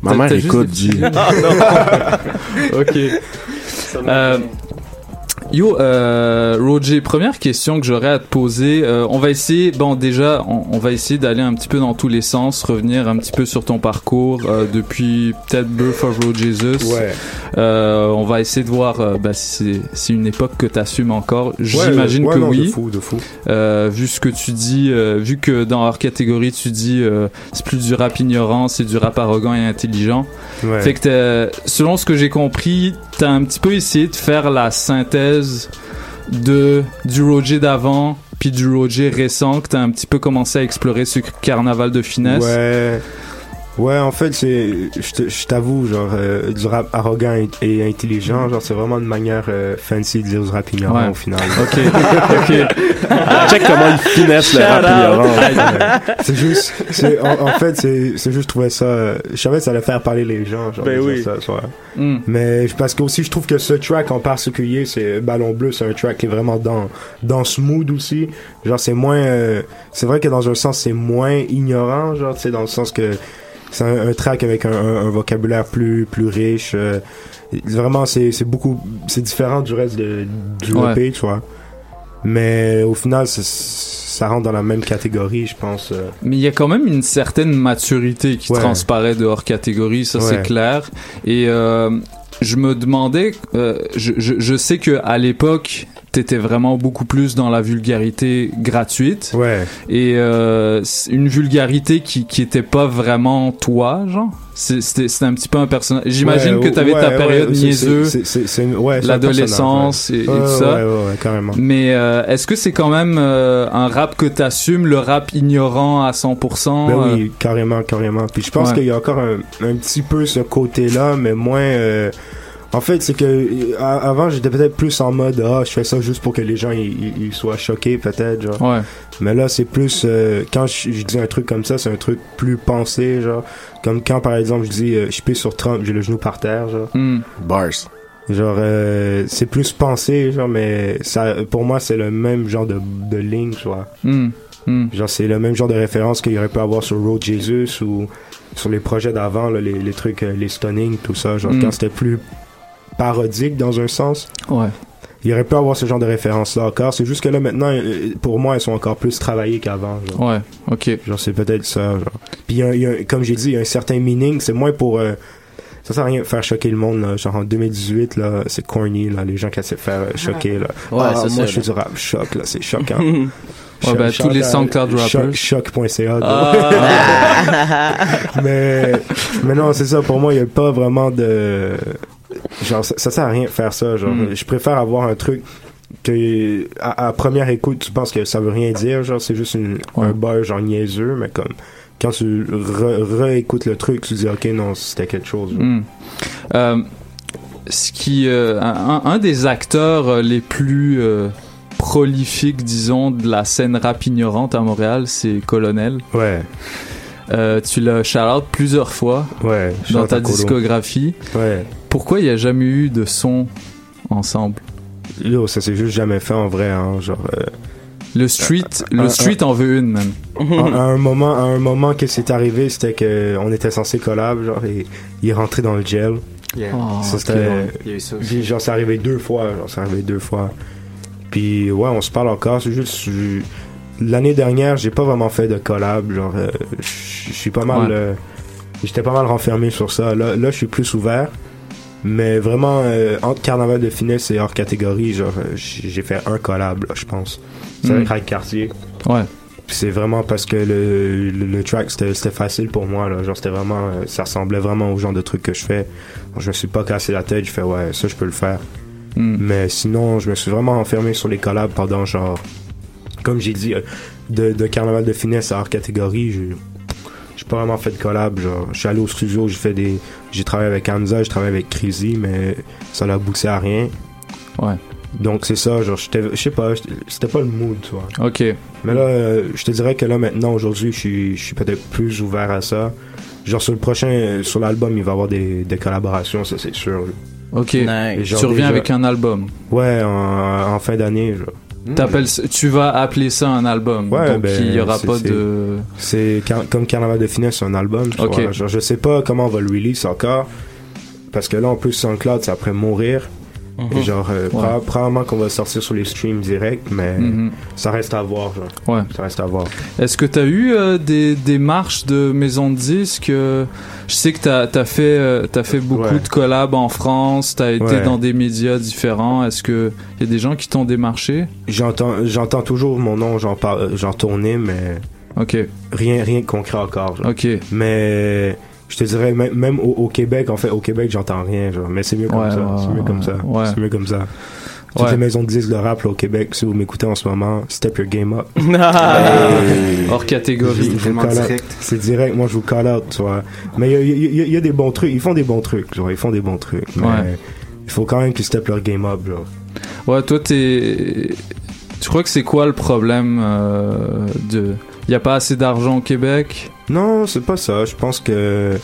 Ma mère écoute,
des
G. *laughs* *laughs*
ok. Euh, yo, euh, Roger, première question que j'aurais à te poser. Euh, on va essayer, bon déjà, on, on va essayer d'aller un petit peu dans tous les sens, revenir un petit peu sur ton parcours euh, depuis peut-être Birth of Lord Jesus.
Ouais.
Euh, on va essayer de voir euh, bah, si c'est une époque que tu assumes encore. J'imagine
Ouais,
que
non,
oui.
De fou, de fou.
Euh, vu ce que tu dis, euh, vu que dans leur catégorie tu dis euh, c'est plus du rap ignorant, c'est du rap arrogant et intelligent.
Ouais.
Fait que selon ce que j'ai compris, t'as un petit peu essayé de faire la synthèse de du Roger d'avant puis du Roger récent que t'as un petit peu commencé à explorer ce carnaval de finesse.
Ouais. Ouais, en fait, c'est, je t'avoue, genre, euh, du rap arrogant et, et intelligent, genre, c'est vraiment une manière euh, fancy de dire du rap ignorant
Ouais.
au final.
Ok, ok. *laughs*
Check comment ils finessent le rap ignorant. *laughs*
c'est juste, c'est, en, en fait, c'est, c'est juste, je trouvais ça, euh, je savais que ça allait faire parler les gens, genre,
Ben oui.
ça, soit.
Hmm.
Mais parce que aussi, je trouve que ce track en particulier, c'est Ballon Bleu, c'est un track qui est vraiment dans, dans ce mood aussi. Genre, c'est moins, euh, c'est vrai que dans un sens, c'est moins ignorant, genre, tu sais, dans le sens que c'est un, un track avec un, un- un vocabulaire plus, plus riche. euh, vraiment, c'est, c'est beaucoup, c'est différent du reste de, du
Ouais.
EP, tu vois. Mais au final, ça rentre dans la même catégorie, je pense. euh.
Mais il y a quand même une certaine maturité qui
Ouais.
transparaît de hors catégorie, ça c'est clair. Et euh, je me demandais, euh, je, je, je sais que à l'époque, t'étais vraiment beaucoup plus dans la vulgarité gratuite
Ouais.
et euh, une vulgarité qui qui était pas vraiment toi, genre? C'est- C'était c'était un petit peu un personnage. J'imagine
Ouais,
que t'avais
ouais,
ta période
ouais,
l'adolescence et, et tout ça.
Ouais, ouais, ouais, carrément.
Mais euh, est-ce que c'est quand même euh, un rap que t'assumes, le rap ignorant à 100%
Ben
euh,
oui, carrément, carrément. Puis je pense qu'il y a encore un, un petit peu ce côté-là, mais moins, euh, En fait, c'est que euh, avant, j'étais peut-être plus en mode ah, je fais ça juste pour que les gens ils, ils- ils soient choqués peut-être genre.
Ouais.
Mais là, c'est plus euh, quand je, je dis un truc comme ça, c'est un truc plus pensé genre. Comme quand par exemple je dis euh, je pisse sur Trump, j'ai le genou par terre genre.
Hmm.
Bars.
Genre euh, c'est plus pensé genre, mais ça pour moi c'est le même genre de, de ligne soit.
Hmm. Hmm.
Genre c'est le même genre de référence qu'il y aurait pu avoir sur Road Jesus ou sur les projets d'avant, là, les, les trucs, euh, les stunning, tout ça. Genre
Mm.
quand c'était plus parodique dans un sens.
Ouais.
Il y aurait pu avoir ce genre de référence-là encore. C'est juste que là maintenant, euh, pour moi, elles sont encore plus travaillées qu'avant.
Ouais. Ok.
Genre, c'est peut-être ça. Genre. Puis il y a, y a- comme j'ai dit, il y a un certain meaning. C'est moins pour... euh, ça sert à rien de faire choquer le monde. Là. Genre en 2018, là, c'est corny. Là, les gens qui essaient de faire euh, choquer. Là.
Ouais,
Ah,
c'est
moi,
ça,
je fais du rap choc. là C'est choquant. *laughs*
Ouais, ben, tous les SoundCloud
choc-
rappers.
Choc.ca.
Ah. *laughs*
mais, mais non, c'est ça. Pour moi, il n'y a pas vraiment de. Genre, ça, ça sert à rien de faire ça. Genre,
Mm.
je préfère avoir un truc que, à, à première écoute, tu penses que ça veut rien dire. Genre, c'est juste une, un bar, genre niaiseux, mais comme. Quand tu re- réécoutes le truc, tu dis, ok, non, c'était quelque chose.
Hmm. Euh, ce qui, euh, un, un des acteurs euh, les plus euh, prolifiques, disons, de la scène rap ignorante à Montréal, c'est Colonel.
Ouais,
Euh, tu l'as shout-out plusieurs fois
ouais.
dans ta discographie.
Ouais.
Pourquoi il n'y a jamais eu de son ensemble?
Yo, ça s'est juste jamais fait en vrai, hein. Genre, euh,
Le street, le
euh,
street en veut une, man. *laughs*
à, un moment, à un moment que c'est arrivé, c'était que on était censé collab, genre, et il est rentré dans le gel.
Yeah.
Oh,
ça,
ok.
c'était.
Il y a eu ça aussi.
Puis genre, c'est arrivé deux fois. Genre, c'est arrivé deux fois. Puis ouais, on se parle encore. C'est juste. L'année dernière, j'ai pas vraiment fait de collab. Genre, euh, je suis pas mal.
Ouais.
euh, J'étais pas mal renfermé sur ça. Là, là je suis plus ouvert. Mais vraiment, euh, entre Carnaval de finesse et hors catégorie, genre, euh, j'ai fait un collab, là, je pense. C'est
Mm.
avec Raid Cartier.
Ouais.
C'est vraiment parce que le, le, le track c'était facile pour moi là genre c'était vraiment euh, ça ressemblait vraiment au genre de truc que je fais je me suis pas cassé la tête je fais ouais ça je peux le faire
Hmm.
mais sinon je me suis vraiment enfermé sur les collabs pendant genre comme j'ai dit euh, de, de carnaval de finesse à hors catégorie j'ai j'ai pas vraiment fait de collab genre je suis allé au studio j'ai fait des j'ai travaillé avec Hamza j'ai travaillé avec Crazy mais ça n'a abouti à rien
Ouais.
donc c'est ça genre j'étais je sais pas j'étais- c'était pas le mood tu vois
Ok.
mais là, euh, je te dirais que là, maintenant, aujourd'hui, je suis, je suis peut-être plus ouvert à ça. Genre, sur le prochain, sur l'album, il va y avoir des, des collaborations, ça, c'est sûr.
Ok.
Et
Nice.
genre,
tu reviens
déjà-
avec un album.
Ouais, en, en fin d'année, genre.
T'appelles, ça- tu vas appeler ça un album.
Ouais,
donc
ben,
il y aura pas de.
C'est car- comme Carnaval de Finesse, c'est un album. tu
Ok.
vois. Genre, je sais pas comment on va le release encore. Parce que là, en plus, SoundCloud, c'est après mourir. Et genre, euh,
Ouais.
probablement qu'on va sortir sur les streams directs, mais
Mhm.
ça reste à voir, genre.
Ouais.
Ça reste à voir.
Est-ce que t'as eu euh, des démarches de maison de disques euh, Je sais que t'as as fait euh, t'as fait beaucoup
Ouais.
de collabs en France. T'as été
Ouais.
dans des médias différents. Est-ce que y a des gens qui t'ont démarché?
J'entends, j'entends toujours mon nom, j'en parle, j'en tournais, mais
Ok.
rien, rien de concret encore. genre.
Ok.
Mais je te dirais, même, même au, au Québec, en fait, au Québec, j'entends rien. Genre. Mais c'est mieux comme
Ouais,
ça.
ouais,
c'est mieux comme ça. C'est mieux comme ça. Toutes
Ouais.
les maisons de disques de rap là, au Québec, si vous m'écoutez en ce moment, step your game up. *laughs*
Hors catégorie.
C'est direct, moi je vous call out, tu vois. Mais il y a, il y a- il y a des bons trucs, ils font des bons trucs, genre, ils font des bons trucs. Mais
Ouais.
il faut quand même qu'ils step leur game up, genre.
Ouais, toi t'es. Tu crois que c'est quoi le problème euh, de Y a pas assez d'argent au Québec?
Non, c'est pas ça. Je pense que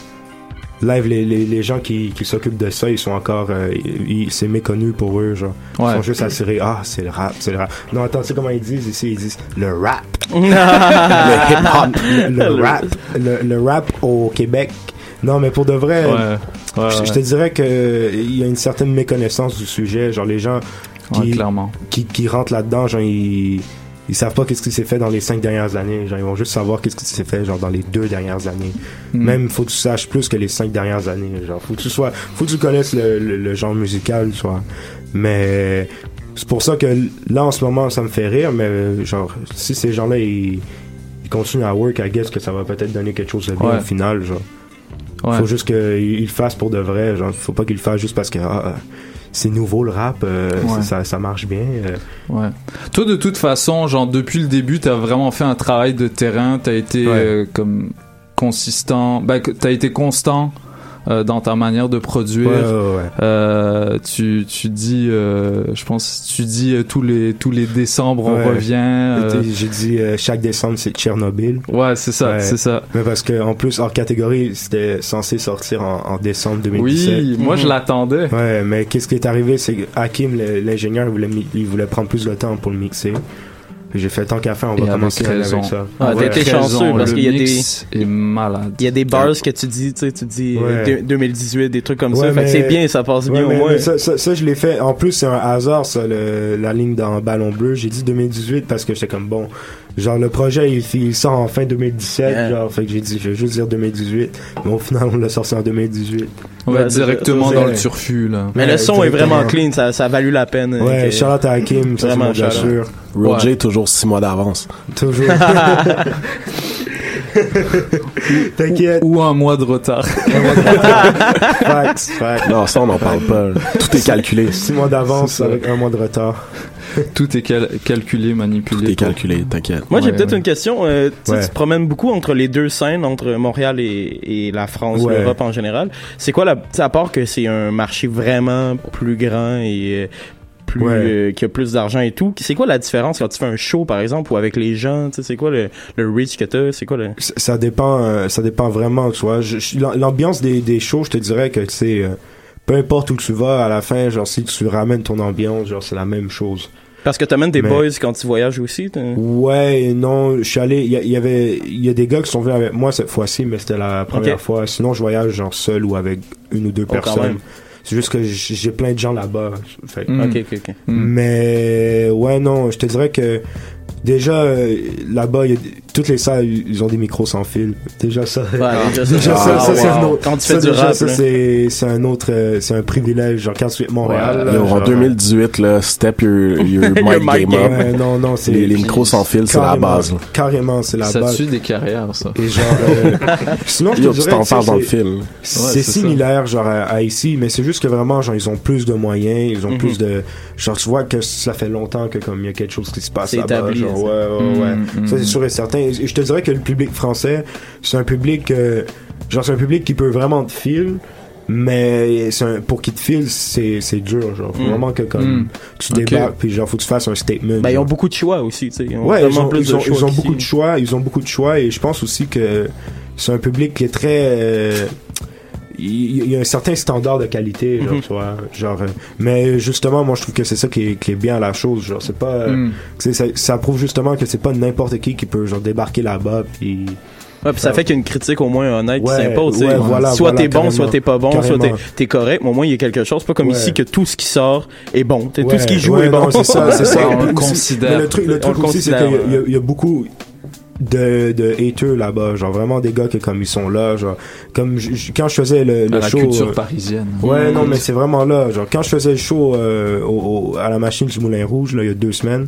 live, les, les, les gens qui, qui s'occupent de ça, ils sont encore, euh, ils- c'est méconnu pour eux, genre. Ils sont juste assurés, ah, c'est le rap, c'est le rap. Non, attends, tu sais comment ils disent ici? Ils disent le rap. *laughs* le hip-hop. Le, le rap. Le, le rap au Québec. Non, mais pour de vrai,
Ouais. Ouais,
je, je te dirais que il y a une certaine méconnaissance du sujet. Genre, les gens qui, qui rentrent là-dedans, genre, ils, ils savent pas qu'est-ce qui s'est fait dans les cinq dernières années. Genre, ils vont juste savoir qu'est-ce qui s'est fait, genre, dans les deux dernières années.
Mm.
Même, faut que tu saches plus que les cinq dernières années. Genre, faut que tu sois, faut que tu connaisses le, le, le genre musical, tu vois. Mais, c'est pour ça que là, en ce moment, ça me fait rire, mais, genre, si ces gens-là, ils, ils continuent à work, I guess que ça va peut-être donner quelque chose de bien
Ouais.
au final, genre.
Ouais.
Faut juste qu'ils le fassent pour de vrai, genre, faut pas qu'ils le fassent juste parce que, ah, c'est nouveau le rap, euh,
Ouais.
ça, ça marche bien. euh.
Ouais. Toi, de toute façon, genre, depuis le début, t'as vraiment fait un travail de terrain, t'as été
Ouais.
euh, comme consistant, bah, t'as été constant euh, dans ta manière de produire.
Ouais, ouais, ouais.
Euh, tu, tu dis, euh, je pense, tu dis euh, tous les tous les décembre on revient. euh,
J'ai dit euh, chaque décembre c'est Tchernobyl.
ouais, c'est ça, c'est ça.
Mais parce que en plus hors catégorie c'était censé sortir en, en décembre 2017.
Oui, moi je l'attendais.
Ouais, mais qu'est-ce qui est arrivé, c'est que Hakim, l'ingénieur, il voulait, il voulait prendre plus de temps pour le mixer. J'ai fait tant qu'à faire, on va
avec
commencer
raison.
avec ça.
Ah,
Avec
été
raison,
chanceux, parce qu'il y a des-
est malade.
Il y a des bars que tu dis, tu sais, tu dis euh,
Ouais.
deux- 2018, des trucs comme
Ouais,
ça. Fait
mais-
que c'est bien, ça passe
Ouais,
bien
mais,
au moins.
mais ça, ça, ça, je l'ai fait. En plus, c'est un hasard, ça, le- la ligne dans Ballon Bleu. J'ai dit 2018 parce que j'étais comme bon. Genre, le projet, il, il sort en fin 2017.
Yeah.
Genre, fait que j'ai dit, je vais juste dire 2018. Mais au final, on l'a sorti en 2018.
Ouais,
Ouais,
directement dans le turfu là.
Mais
Ouais,
le son est vraiment clean, ça, ça a valu la peine.
Ouais, Charlotte à Hakim, ça, c'est
Vraiment
mon bien sûr.
Roger, toujours six mois d'avance.
Toujours. *laughs* *laughs* T'inquiète.
Ou un mois de retard. *laughs*
Facts, facts.
Non, ça, on n'en parle pas. Tout est calculé.
Six mois d'avance avec un mois de retard. *laughs*
Tout est cal- calculé, manipulé.
Tout est calculé, t'inquiète.
Moi, j'ai
Ouais,
peut-être
ouais.
une question. Euh, tu sais,
Ouais.
tu te promènes beaucoup entre les deux scènes, entre Montréal et, et la France,
Ouais.
l'Europe en général. C'est quoi la, tu sais, à part que c'est un marché vraiment plus grand et euh, plus,
Ouais.
euh, qui a plus d'argent et tout. C'est quoi la différence quand tu fais un show, par exemple, ou avec les gens? Tu sais, c'est quoi le, le reach que t'as? C'est quoi le...
ça ça dépend euh, ça dépend vraiment tu vois l'ambiance des, des shows je te dirais que tu sais euh, peu importe où tu vas à la fin genre si tu ramènes ton ambiance genre c'est la même chose
Parce que t'amènes des
Mais-
boys quand tu voyages aussi.
ouais non je suis allé il y, avait il y a des gars qui sont venus avec moi cette fois-ci mais c'était la première fois sinon je voyage genre seul ou avec une ou deux
Oh,
personnes c'est juste que j'ai plein de gens là-bas fait
Mm.
Ok, ok, ok.
Mm.
mais ouais non je te dirais que déjà euh, là-bas il y a toutes les salles ils ont des micros sans fil déjà ça
Ouais, déjà,
Déjà, ça,
Ah,
ça, c'est
wow.
un autre.
Quand tu
ça,
fais du
déjà,
rap,
ça, c'est, c'est un autre, euh, c'est un privilège. Genre, quand tu es Montréal.
Ouais.
là,
en
genre,
2018, là, step your, your *laughs* mic
mic
game
game.
up.
Ouais, non, non, c'est.
Les, les micros sans fil, c'est la
carrément,
base. là.
Carrément, c'est la
ça
base.
tue des carrières, ça.
Et genre, euh, *laughs* sinon, je te
Yo, tu
dirais,
t'en
tu
parles dans le
c'est-
film.
C'est
c'est ça.
similaire, genre, à, à ici, mais c'est juste que vraiment, genre, ils ont plus de moyens, ils ont
Mhm.
plus de, genre, tu vois que ça fait longtemps que, comme, il y a quelque chose qui se passe
C'est
là-bas. Genre,
ça.
ouais, ouais, ouais.
Mm,
Ça,
mm.
c'est sûr et certain. Et je te dirais que le public français, c'est un public, euh, genre, c'est un public qui peut vraiment te filer, mais c'est un- pour qu'il te file, c'est, c'est dur, genre. Faut
Mm.
vraiment que, comme,
Mm.
tu débarques, puis genre, faut que tu fasses un statement.
Ben, ils ont beaucoup de choix aussi, tu sais. Ils ont
Ouais, ils ont,
plus
ils
de
ont,
choix
ils ont
qu'ici.
beaucoup de choix, ils ont beaucoup de choix, et je pense aussi que c'est un public qui est très, euh, il y a un certain standard de qualité, genre,
Mhm.
tu vois, genre, euh, mais justement, moi, je trouve que c'est ça qui est, qui est bien à la chose, genre, c'est pas, euh,
Mm.
ça, ça prouve justement que c'est pas n'importe qui qui peut, genre, débarquer là-bas, puis
Ouais, puis ça fait qu'il y a une critique au moins honnête qui
Ouais,
s'impose. tu sais.
ouais, voilà,
soit
voilà,
t'es bon,
carrément.
soit t'es pas bon, soit t'es,
Carrément.
correct, mais au moins il y a quelque chose. Pas comme ici que tout ce qui sort est bon. Tout ce qui joue est bon.
c'est ça, c'est *laughs* ça.
On le considère.
Mais le truc, le truc aussi, c'est qu'il y a beaucoup de, de haters là-bas, genre vraiment des gars qui comme ils sont là, genre comme je- quand je faisais le, le
À la
show.
culture
euh,
parisienne.
Ouais, non, mais c'est vraiment là. Genre, quand je faisais le show euh, au, au- à la machine du Moulin Rouge, là, il y a deux semaines,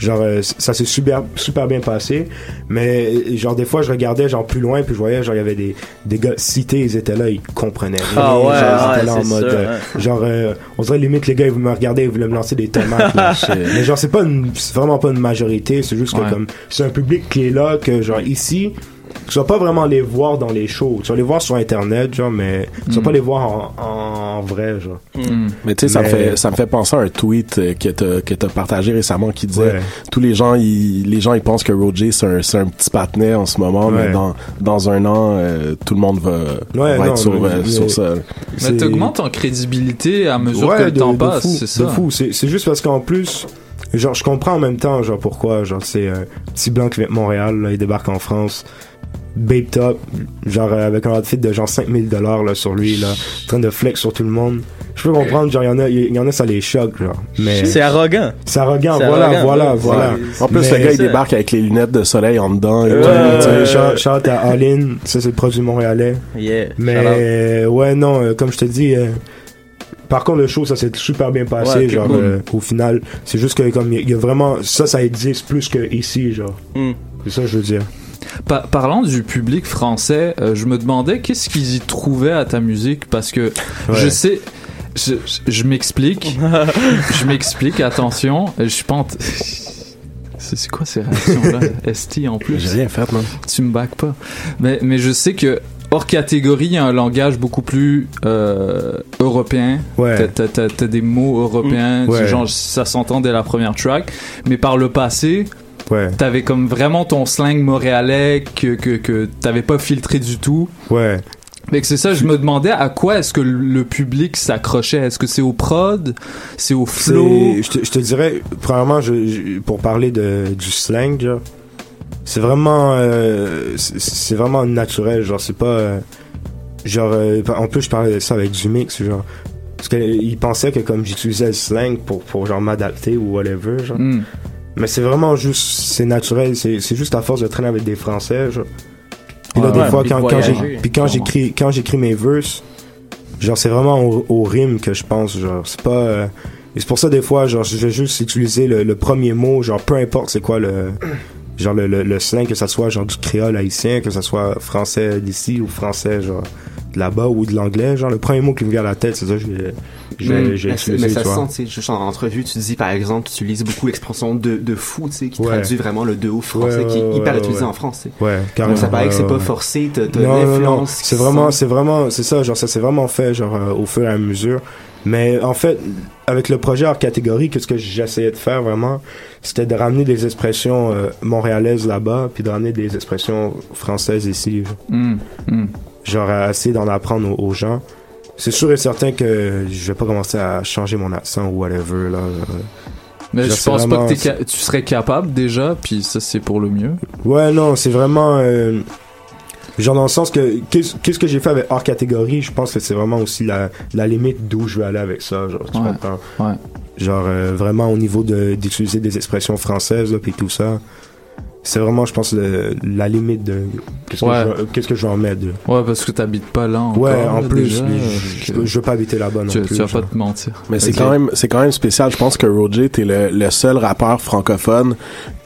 genre, euh, ça s'est super, super bien passé. Mais, genre, des fois, je regardais, genre, plus loin, puis je voyais, genre, il y avait des, des gars cités, ils étaient là, ils comprenaient rien.
Ah ouais,
genre, ils étaient
ouais,
là en
c'est
mode,
ça,
euh,
ouais.
genre, euh, on dirait limite, les gars, ils me regardaient, ils voulaient me lancer des tomates. là. *laughs* mais genre, c'est pas une, c'est vraiment pas une majorité, c'est juste que, comme, c'est un public qui est là, que, genre, ici, tu vas pas vraiment les voir dans les shows. Tu vas les voir sur Internet, genre, mais tu vas
Mm.
pas les voir en, en vrai, genre.
Mm.
Mais tu sais, ça, me fait, ça me fait penser à un tweet euh, que t'as, que t'as partagé récemment qui disait
Ouais.
tous les gens, ils, les gens, ils pensent que Roger, c'est un, c'est un petit patinet en ce moment, mais dans, dans un an, euh, tout le monde va,
Ouais,
va
non,
être sur,
mais-
euh,
mais-
sur ça.
Mais t'augmentes en crédibilité à mesure
Ouais,
que le
de-
temps
de
passe,
fou,
c'est ça.
De fou. C'est, c'est juste parce qu'en plus, genre, je comprends en même temps, genre, pourquoi, genre, c'est un petit blanc qui vient de Montréal, là, il débarque en France, babe top, genre, euh, avec un outfit de genre 5000 dollars, là, sur lui, là, en train de flex sur tout le monde. Je peux comprendre, genre, il y en a, il y en a, ça les choque, genre. Mais,
C'est arrogant.
c'est arrogant, voilà,
arrogant,
voilà,
ouais.
voilà.
En plus,
Mais
le gars, il débarque avec les lunettes de soleil en dedans. Et
Ouais,
tout,
ouais,
tu sais.
Shout- shout à All-In, ça c'est le produit montréalais.
Yeah.
Mais ouais, non, euh, comme je te dis, euh, par contre, le show, ça s'est super bien passé.
Ouais,
genre,
cool.
euh, au final, c'est juste que comme il y, a vraiment ça, ça existe plus que ici, genre.
Mm.
C'est ça que je veux dire.
Pa- parlant du public français, euh, je me demandais qu'est-ce qu'ils y trouvaient à ta musique parce que je sais. Je, m'explique. *laughs* je m'explique, attention. Je pense. C'est quoi ces réactions-là? *laughs* ST en plus.
J'ai rien fait, man.
tu me back pas. Mais, mais je sais que hors catégorie, il y a un langage beaucoup plus euh, européen.
Ouais.
T'as- des mots européens.
Ouais.
du genre ça s'entend dès la première track. Mais par le passé,
Ouais,
t'avais comme vraiment ton slang montréalais que, que, que t'avais pas filtré du tout.
ouais.
Mais que c'est ça, je me demandais à quoi est-ce que le public s'accrochait. Est-ce que c'est au prod, c'est au flow?
Je te, je te dirais, premièrement, je, je- pour parler de, du slang, genre, c'est vraiment, euh, c'est c'est vraiment naturel, genre, c'est pas, euh, genre, euh, en plus, je parlais de ça avec du mix, genre, parce qu'il pensait que comme j'utilisais le slang pour, pour genre m'adapter ou whatever, genre.
Hmm.
Mais c'est vraiment juste, c'est naturel, c'est juste à force de traîner avec des Français, genre. Puis là, des
ouais,
fois, quand, quand j'écris, quand j'écris mes verses, genre, c'est vraiment au, au rime que je pense, genre, c'est pas, euh, et c'est pour ça, des fois, genre, je vais juste utiliser le, le premier mot, genre, peu importe c'est quoi le, genre, le, le, le slang, que ça soit, genre, du créole haïtien, que ça soit français d'ici ou français, genre, de là-bas ou de l'anglais, genre, le premier mot qui me vient à la tête, c'est ça, que j'ai, j'ai,
Mm.
j'ai
Mais, c'est-
utilisé,
mais ça se sent, tu sais, juste en entrevue, tu dis par exemple, tu utilises beaucoup l'expression de, de fou, tu sais, qui
Ouais.
traduit vraiment le de ouf français, qui est hyper utilisé en France, tu sais.
Ouais,
Donc ça paraît que c'est pas forcé, t'as l'influence.
c'est vraiment, c'est vraiment, c'est ça, genre ça s'est vraiment fait genre euh, au fur et à mesure. Mais en fait, avec le projet hors catégorie, qu'est-ce que j'essayais de faire vraiment, c'était de ramener des expressions euh, montréalaises là-bas, puis de ramener des expressions françaises ici. Genre,
Hmm. Hmm.
genre essayer d'en apprendre aux, aux gens. C'est sûr et certain que je vais pas commencer à changer mon accent ou whatever là.
Mais
Genre,
je pense pas que tu serais capable déjà, puis ça c'est pour le mieux.
Ouais, non, c'est vraiment. euh, genre dans le sens que. Qu'est-ce que j'ai fait avec hors catégorie? Je pense que c'est vraiment aussi la, la limite d'où je veux aller avec ça. Genre, tu
Ouais,
comprends?
ouais.
Genre euh, vraiment au niveau de d'utiliser des expressions françaises, là, puis tout ça. C'est vraiment, je pense, le, la limite de. Qu'est-ce
Ouais.
que, je vais- qu'est-ce que je vais en mettre de-
Ouais, parce que t'habites pas là encore.
Ouais, en
là,
plus,
déjà,
je,
euh,
je,
que-
je veux pas habiter là-bas non
tu,
plus.
tu vas
genre.
pas te mentir.
Mais c'est quand même, c'est quand même spécial. Je pense que Roger, t'es le, le seul rappeur francophone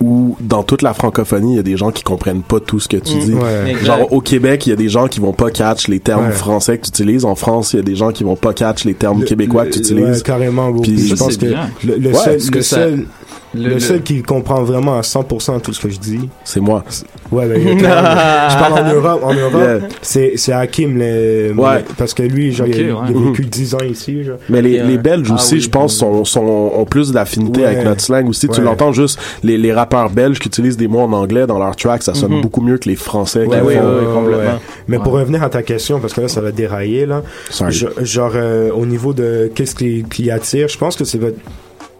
où, dans toute la francophonie, il y a des gens qui comprennent pas tout ce que tu
Mm.
dis.
Ouais.
Genre, au Québec, il y a des gens qui vont pas catch les termes
Ouais.
français que tu utilises. En France, il y a des gens qui vont pas catch les termes
Le-
québécois
le-
que tu
Ouais,
utilises.
carrément.
Puis
je pense que
bien.
le, le
Ouais,
seul, le, seul,
Le,
seul qui comprend vraiment à 100% tout ce que je dis,
C'est moi.
Ouais, ben, *laughs* je parle en Europe. En Europe,
Yeah.
c'est, c'est Hakim, le,
Ouais.
parce que lui, genre, il, a,
Ok,
il a
ouais.
vécu 10 ans ici, genre.
Mais les, les
ouais.
Belges
Ah
aussi,
oui.
je pense, sont, sont, ont plus d'affinité
Ouais.
avec notre slang aussi. Tu
Ouais.
l'entends juste, les, les rappeurs belges qui utilisent des mots en anglais dans leurs tracks, ça sonne
Mhm.
beaucoup mieux que les français qui
oui,
font.
complètement.
Mais pour
Ouais.
revenir à ta question, parce que là, ça va dérailler, là.
Sorry.
Je- genre, euh, au niveau de qu'est-ce qui, qui attire, je pense que c'est votre-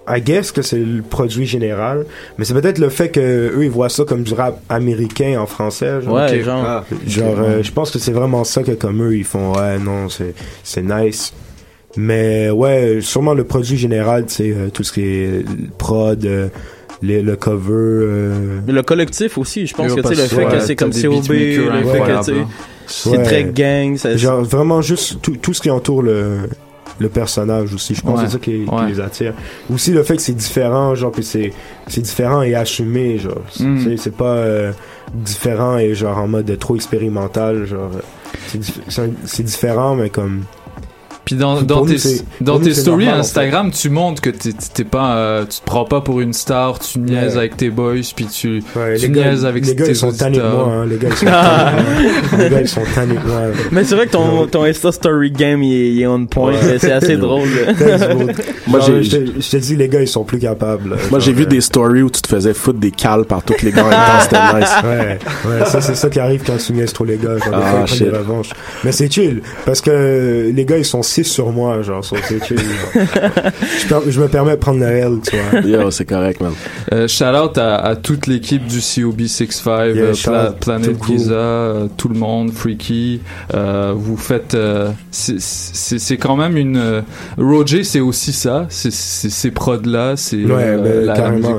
I guess que c'est le produit général, mais c'est peut-être le fait que eux ils voient ça comme du rap américain en français. Genre,
Ouais, genre.
Ah,
Genre, euh, je pense que c'est vraiment ça que comme eux, ils font, ouais, non, c'est, c'est nice. Mais ouais, sûrement le produit général, tu sais, euh, tout ce qui est prod, euh, les- le cover. euh,
Mais le collectif aussi, je pense que tu sais, le fait
que
c'est comme COB, le fait que
incroyables,
tu sais, c'est très gang, ça,
Genre, vraiment juste tout, tout ce qui entoure le, le personnage aussi. Je pense
Ouais.
que c'est ça qui, qui
Ouais.
les attire. Aussi le fait que c'est différent, genre, puis c'est, c'est différent et assumé, genre. C'est-
Mm.
C'est pas euh, différent et genre en mode trop expérimental, genre. euh, C'est, c'est différent, mais comme.
Puis dans, dans
nous,
tes, dans
nous,
tes stories
normal, en
Instagram, tu montres que t'es t'es pas, euh, tu te prends pas pour une star, tu niaises
Ouais.
avec tes boys, puis tu.
Ouais,
Tu
les gars,
niaises avec
les gars
tes
ils sont tannés de
auditeurs.
moi, hein. Les gars, ils sont tannés de moi. *laughs* Les gars, ils sont tannés de moi.
Mais c'est vrai que ton, ton Insta Story Game, il est, il est on point.
Ouais. *laughs*
C'est assez drôle.
Moi,
Genre,
j'ai- *laughs*
je te- dis, les gars, ils sont plus capables.
Moi, j'ai vu
euh,
des stories où tu te faisais foutre des cales par tous les gars en même temps, c'était nice.
Ouais, ouais, ça c'est ça qui arrive quand tu niaises trop les gars.
Ah,
des. Mais c'est chill, parce que les gars, ils sont 6 sur moi, genre, genre. *laughs* je, per- je me permets de prendre le L, tu vois.
Yo, c'est correct, man.
Euh, shout out à, à toute l'équipe du COB 65,
Yeah,
euh, Pla- Planet. Giza, euh, tout le monde, Freaky. Euh, vous faites, euh, c'est- c'est c'est quand même une. euh, Roger, c'est aussi ça, c'est c'est ces prods là, c'est
Ouais,
euh,
ben,
la-
carrément.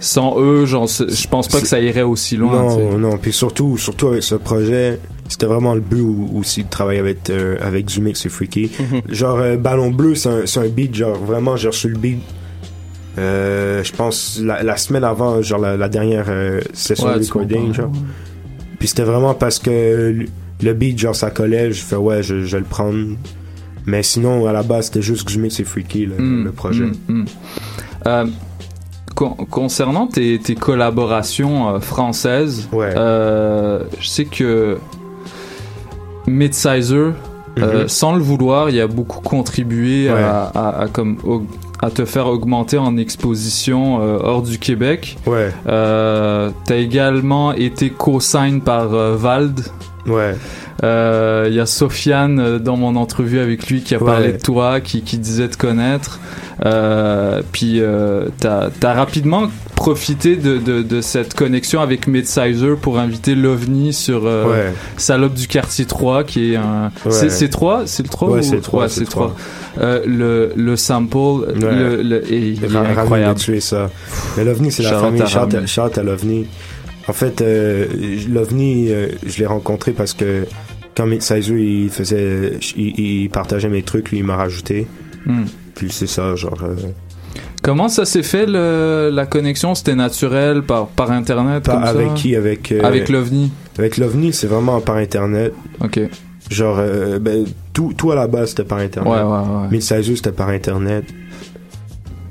Sans eux, genre, je pense pas que ça irait aussi loin.
Non, non. Puis surtout, surtout avec ce projet, c'était vraiment le but aussi de travailler avec, euh, avec du mix et Freaky. Genre, euh, Ballon Bleu, c'est un, c'est un beat, genre, vraiment, j'ai reçu le beat. Euh, je pense la, la semaine avant, genre la, la dernière session
Ouais,
de recording, genre. Puis c'était vraiment parce que le- beat, genre, ça collait, je fais ouais, je, je vais le prendre. Mais sinon, à la base, c'était juste du mix et Freaky, le,
Mm,
le projet.
mm, mm. Con- concernant tes, tes collaborations françaises,
Ouais.
je sais que Midsizer, euh,
Mhm.
sans le vouloir, il a beaucoup contribué
Ouais.
à, à- à comme aug- à te faire augmenter en exposition euh, hors du Québec.
Ouais,
Euh, T'as également été co-sign par euh, Vald.
ouais.
Euh, Il y a Sofiane euh, dans mon entrevue avec lui qui a
Ouais.
parlé de toi, qui, qui disait te connaître. Euh, puis euh, t'as as rapidement profité de, de, de cette connexion avec Midsizer pour inviter l'OVNI sur euh,
ouais.
Salope du quartier 3 qui est un
Ouais.
c'est c'est 3 c'est le 3
Ouais,
ou-
c'est le 3,
ouais,
c'est
c'est
le
3 euh, le le sample le, le- et il est incroyable
tuer ça. Mais l'OVNI, c'est la famille. shout à l'OVNI. En fait, euh, l'OVNI, euh, je l'ai rencontré parce que quand Midsizer, il faisait, il, il partageait mes trucs, lui, il m'a rajouté.
Hmm.
Puis c'est ça, genre. euh,
comment ça s'est fait le, la connexion? C'était naturel par par internet comme
avec
ça
qui Avec, euh,
avec l'OVNI
avec l'OVNI, c'est vraiment par Internet.
ok ouais
Genre, euh, ben, tout, tout à la base, c'était par Internet.
ouais ouais
Midsizer, c'était par Internet.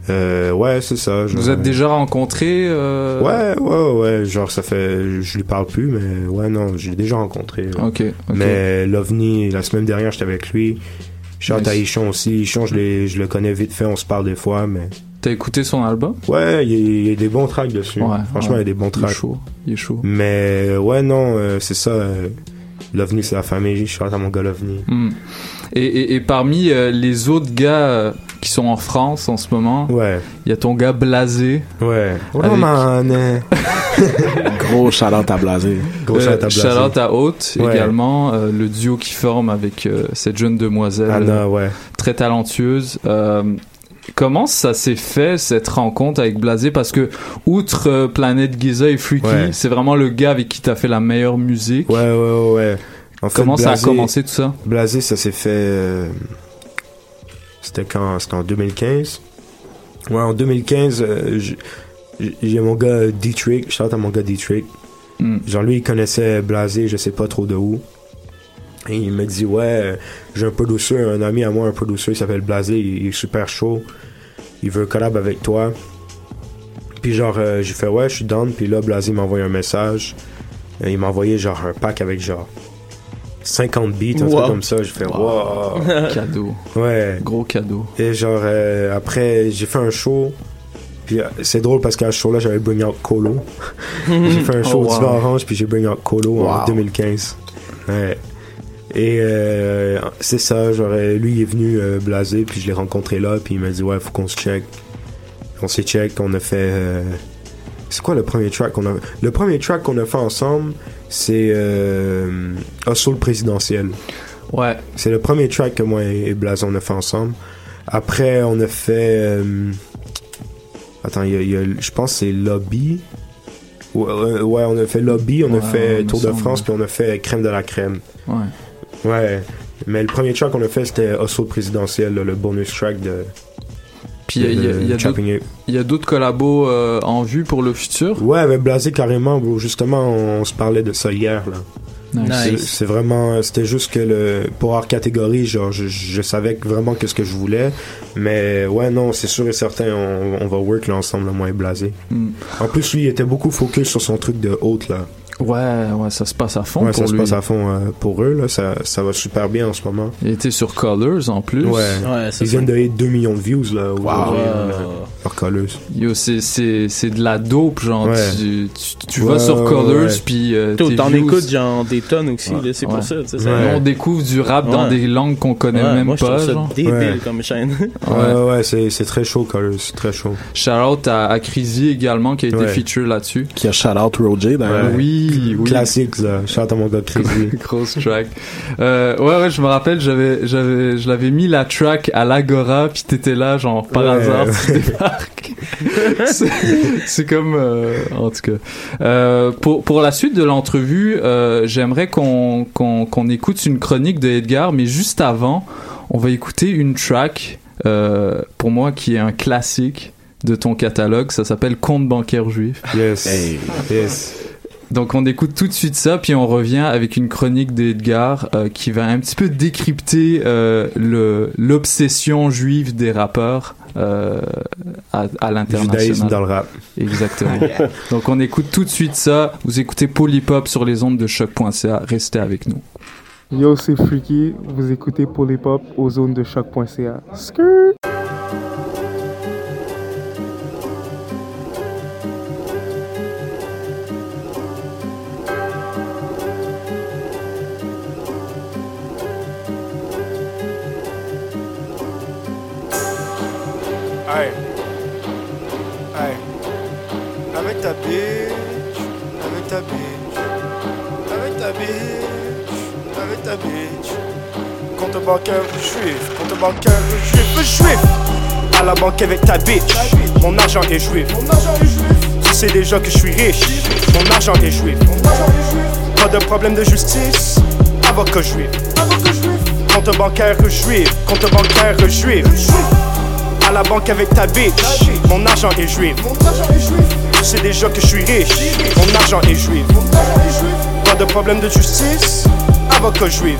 Euh, ouais, c'est ça. genre,
vous êtes déjà rencontrés euh,
Ouais, ouais, ouais. Genre, ça fait. Je lui parle plus, mais ouais, non, j'ai déjà rencontré. là.
ok
Mais l'OVNI, la semaine dernière, j'étais avec lui. Shout à Ichon aussi. Ichon, je, l'ai- je le connais vite fait, on se parle des fois, mais.
t'as écouté son album?
Ouais, il y, a- il y a des bons tracks dessus.
Ouais,
Franchement,
ouais.
il y a des bons
il est
tracks.
chaud il est chaud
Mais ouais, non, euh, c'est ça. euh, L'OVNI, c'est la famille. Shout à mon gars l'OVNI.
Hmm. Et, et, et parmi euh, les autres gars euh, qui sont en France en ce moment,
Ouais,
il y a ton gars Blasé.
ouais. Oh
Avec-
man, *laughs* euh,
Gros chaleur à blaser.
Gros shout à Blasé.
Charlotte à Haute
Ouais.
également, euh, le duo qui forme avec euh, cette jeune demoiselle
Anna, ouais.
très talentueuse. Euh, comment ça s'est fait cette rencontre avec Blasé? Parce que outre euh, Planète Giza et Freaky,
Ouais.
c'est vraiment le gars avec qui t'as fait la meilleure musique.
Ouais, ouais, ouais, ouais. En fait,
Comment ça a
Blasé-
commencé tout ça?
Blasé, ça s'est fait. C'était quand? C'était en 2015. Ouais, en 2015, euh, j'ai mon gars D-Trick. Je à mon gars D-Trick.
Hmm.
Genre, lui, il connaissait Blasé, je sais pas trop de où. Et il me dit, ouais, j'ai un producer, un ami à moi, un producer, il s'appelle Blasé, il, est super chaud. Il veut collab avec toi. Puis genre, euh, j'ai fait, ouais, je suis down. Puis là, Blasé m'a envoyé un message. Il m'a envoyé genre un pack avec genre 50 beats, un
Wow.
truc comme ça. J'ai fait, wow. *laughs*
Cadeau,
Ouais.
gros cadeau.
Et genre, euh, après, j'ai fait un show. Puis euh, c'est drôle parce qu'à ce show-là, j'avais Bring Out Colo. *laughs* j'ai fait un show
Oh,
au
wow.
Diva Orange, puis j'ai Bring Out Colo en
Wow.
2015. Ouais. Et euh, c'est ça, genre, lui, il est venu euh, blaser, puis je l'ai rencontré là, puis il m'a dit, ouais, faut qu'on se check. On s'est check, on a fait. C'est quoi le premier track qu'on a Le premier track qu'on a fait ensemble, c'est euh, Hustle présidentiel.
Ouais,
C'est le premier track que moi et Blaze on a fait ensemble. Après, on a fait. euh, Attends, il y a, je pense que c'est Lobby. Ouais, ouais, on a fait Lobby, on
Ouais,
a fait Tour de. France, puis on a fait Crème de la Crème.
ouais.
Ouais. Mais le premier track qu'on a fait, c'était Hustle présidentiel, le bonus track de.
Puis il y a- d'autres- collabos euh, en vue pour le futur.
Ouais, avec Blasé carrément, bro. Justement, on, se parlait de ça hier, là. C'est-
Nice.
C'est vraiment, c'était juste que le, pour hors catégorie, genre, je, je savais que vraiment qu'est-ce que je voulais. Mais ouais, non, c'est sûr et certain, on, on va work là ensemble, là, moi et Blasé.
Mm.
En plus, lui, il était beaucoup focus sur son truc de haute, là.
Ouais, ouais, ça se passe à fond
ouais,
pour
ça se passe à fond euh, pour eux, là. Ça, ça va super bien en ce moment.
Il était sur Colors en plus.
Ouais.
Ouais,
Ils viennent de hit 2 millions de views, là, aujourd'hui,
Wow.
Colleuse.
Yo, c'est, c'est, c'est de la dope, genre,
Ouais.
tu, tu, tu
Ouais,
vas sur
ouais,
Colors,
ouais.
puis euh,
t'en écoutes genre des tonnes aussi, là, c'est
Ouais.
pour ça, tu sais. ça-
Ouais.
On découvre du rap dans
Ouais.
des langues qu'on connaît
Ouais,
même
moi, je
pas,
ça
genre.
débile
Ouais.
comme chaîne.
Ouais, *laughs*
Ouais.
ouais, ouais, c'est, c'est très chaud, colleuse, c'est très chaud.
Shout out à, à Crazy également, qui a été
Ouais.
feature là-dessus.
Qui a shout out Roger d'ailleurs.
Ouais.
Oui, oui.
Classique, là. Shout à mon gars *laughs* Crazy.
Grosse track. Euh, ouais, ouais, je me rappelle, j'avais, j'avais, je l'avais mis la track à l'Agora, puis t'étais là, genre, par
Ouais.
hasard, *laughs* *laughs* c'est, comme, euh, en tout cas. Euh, pour, pour la suite de l'entrevue, euh, j'aimerais qu'on, qu'on, écoute une chronique de Edgar, mais juste avant, on va écouter une track, euh, pour moi, qui est un classique de ton catalogue. Ça s'appelle Compte bancaire juif.
Yes.
Hey.
Yes.
Donc on écoute tout de suite ça, puis on revient avec une chronique d'Edgar euh, qui va un petit peu décrypter euh, le l'obsession juive des rappeurs euh, à, à
Judaïsme
l'international.
dans le rap.
Exactement. *laughs* Donc on écoute tout de suite ça. Vous écoutez Polypop sur les ondes de choc.ca. Restez avec nous.
Yo, c'est Freaky. Vous écoutez Pour les Pop aux zones de choc.ca. Skirt!
Avec ta bitch. Avec ta bitch. Avec ta bitch. Avec ta bitch. Compte bancaire juif. Compte bancaire juif. Juif. À la banque avec ta bitch. Mon argent est juif. Tu sais déjà que je suis riche. Mon argent est juif. Pas de problème de justice. Avocat juif. Compte bancaire juif. Compte bancaire juif. À la banque avec ta bitch. Mon argent est juif. Tu sais déjà que je suis riche. Mon argent est juif. Pas de problème de justice. Avocat juif.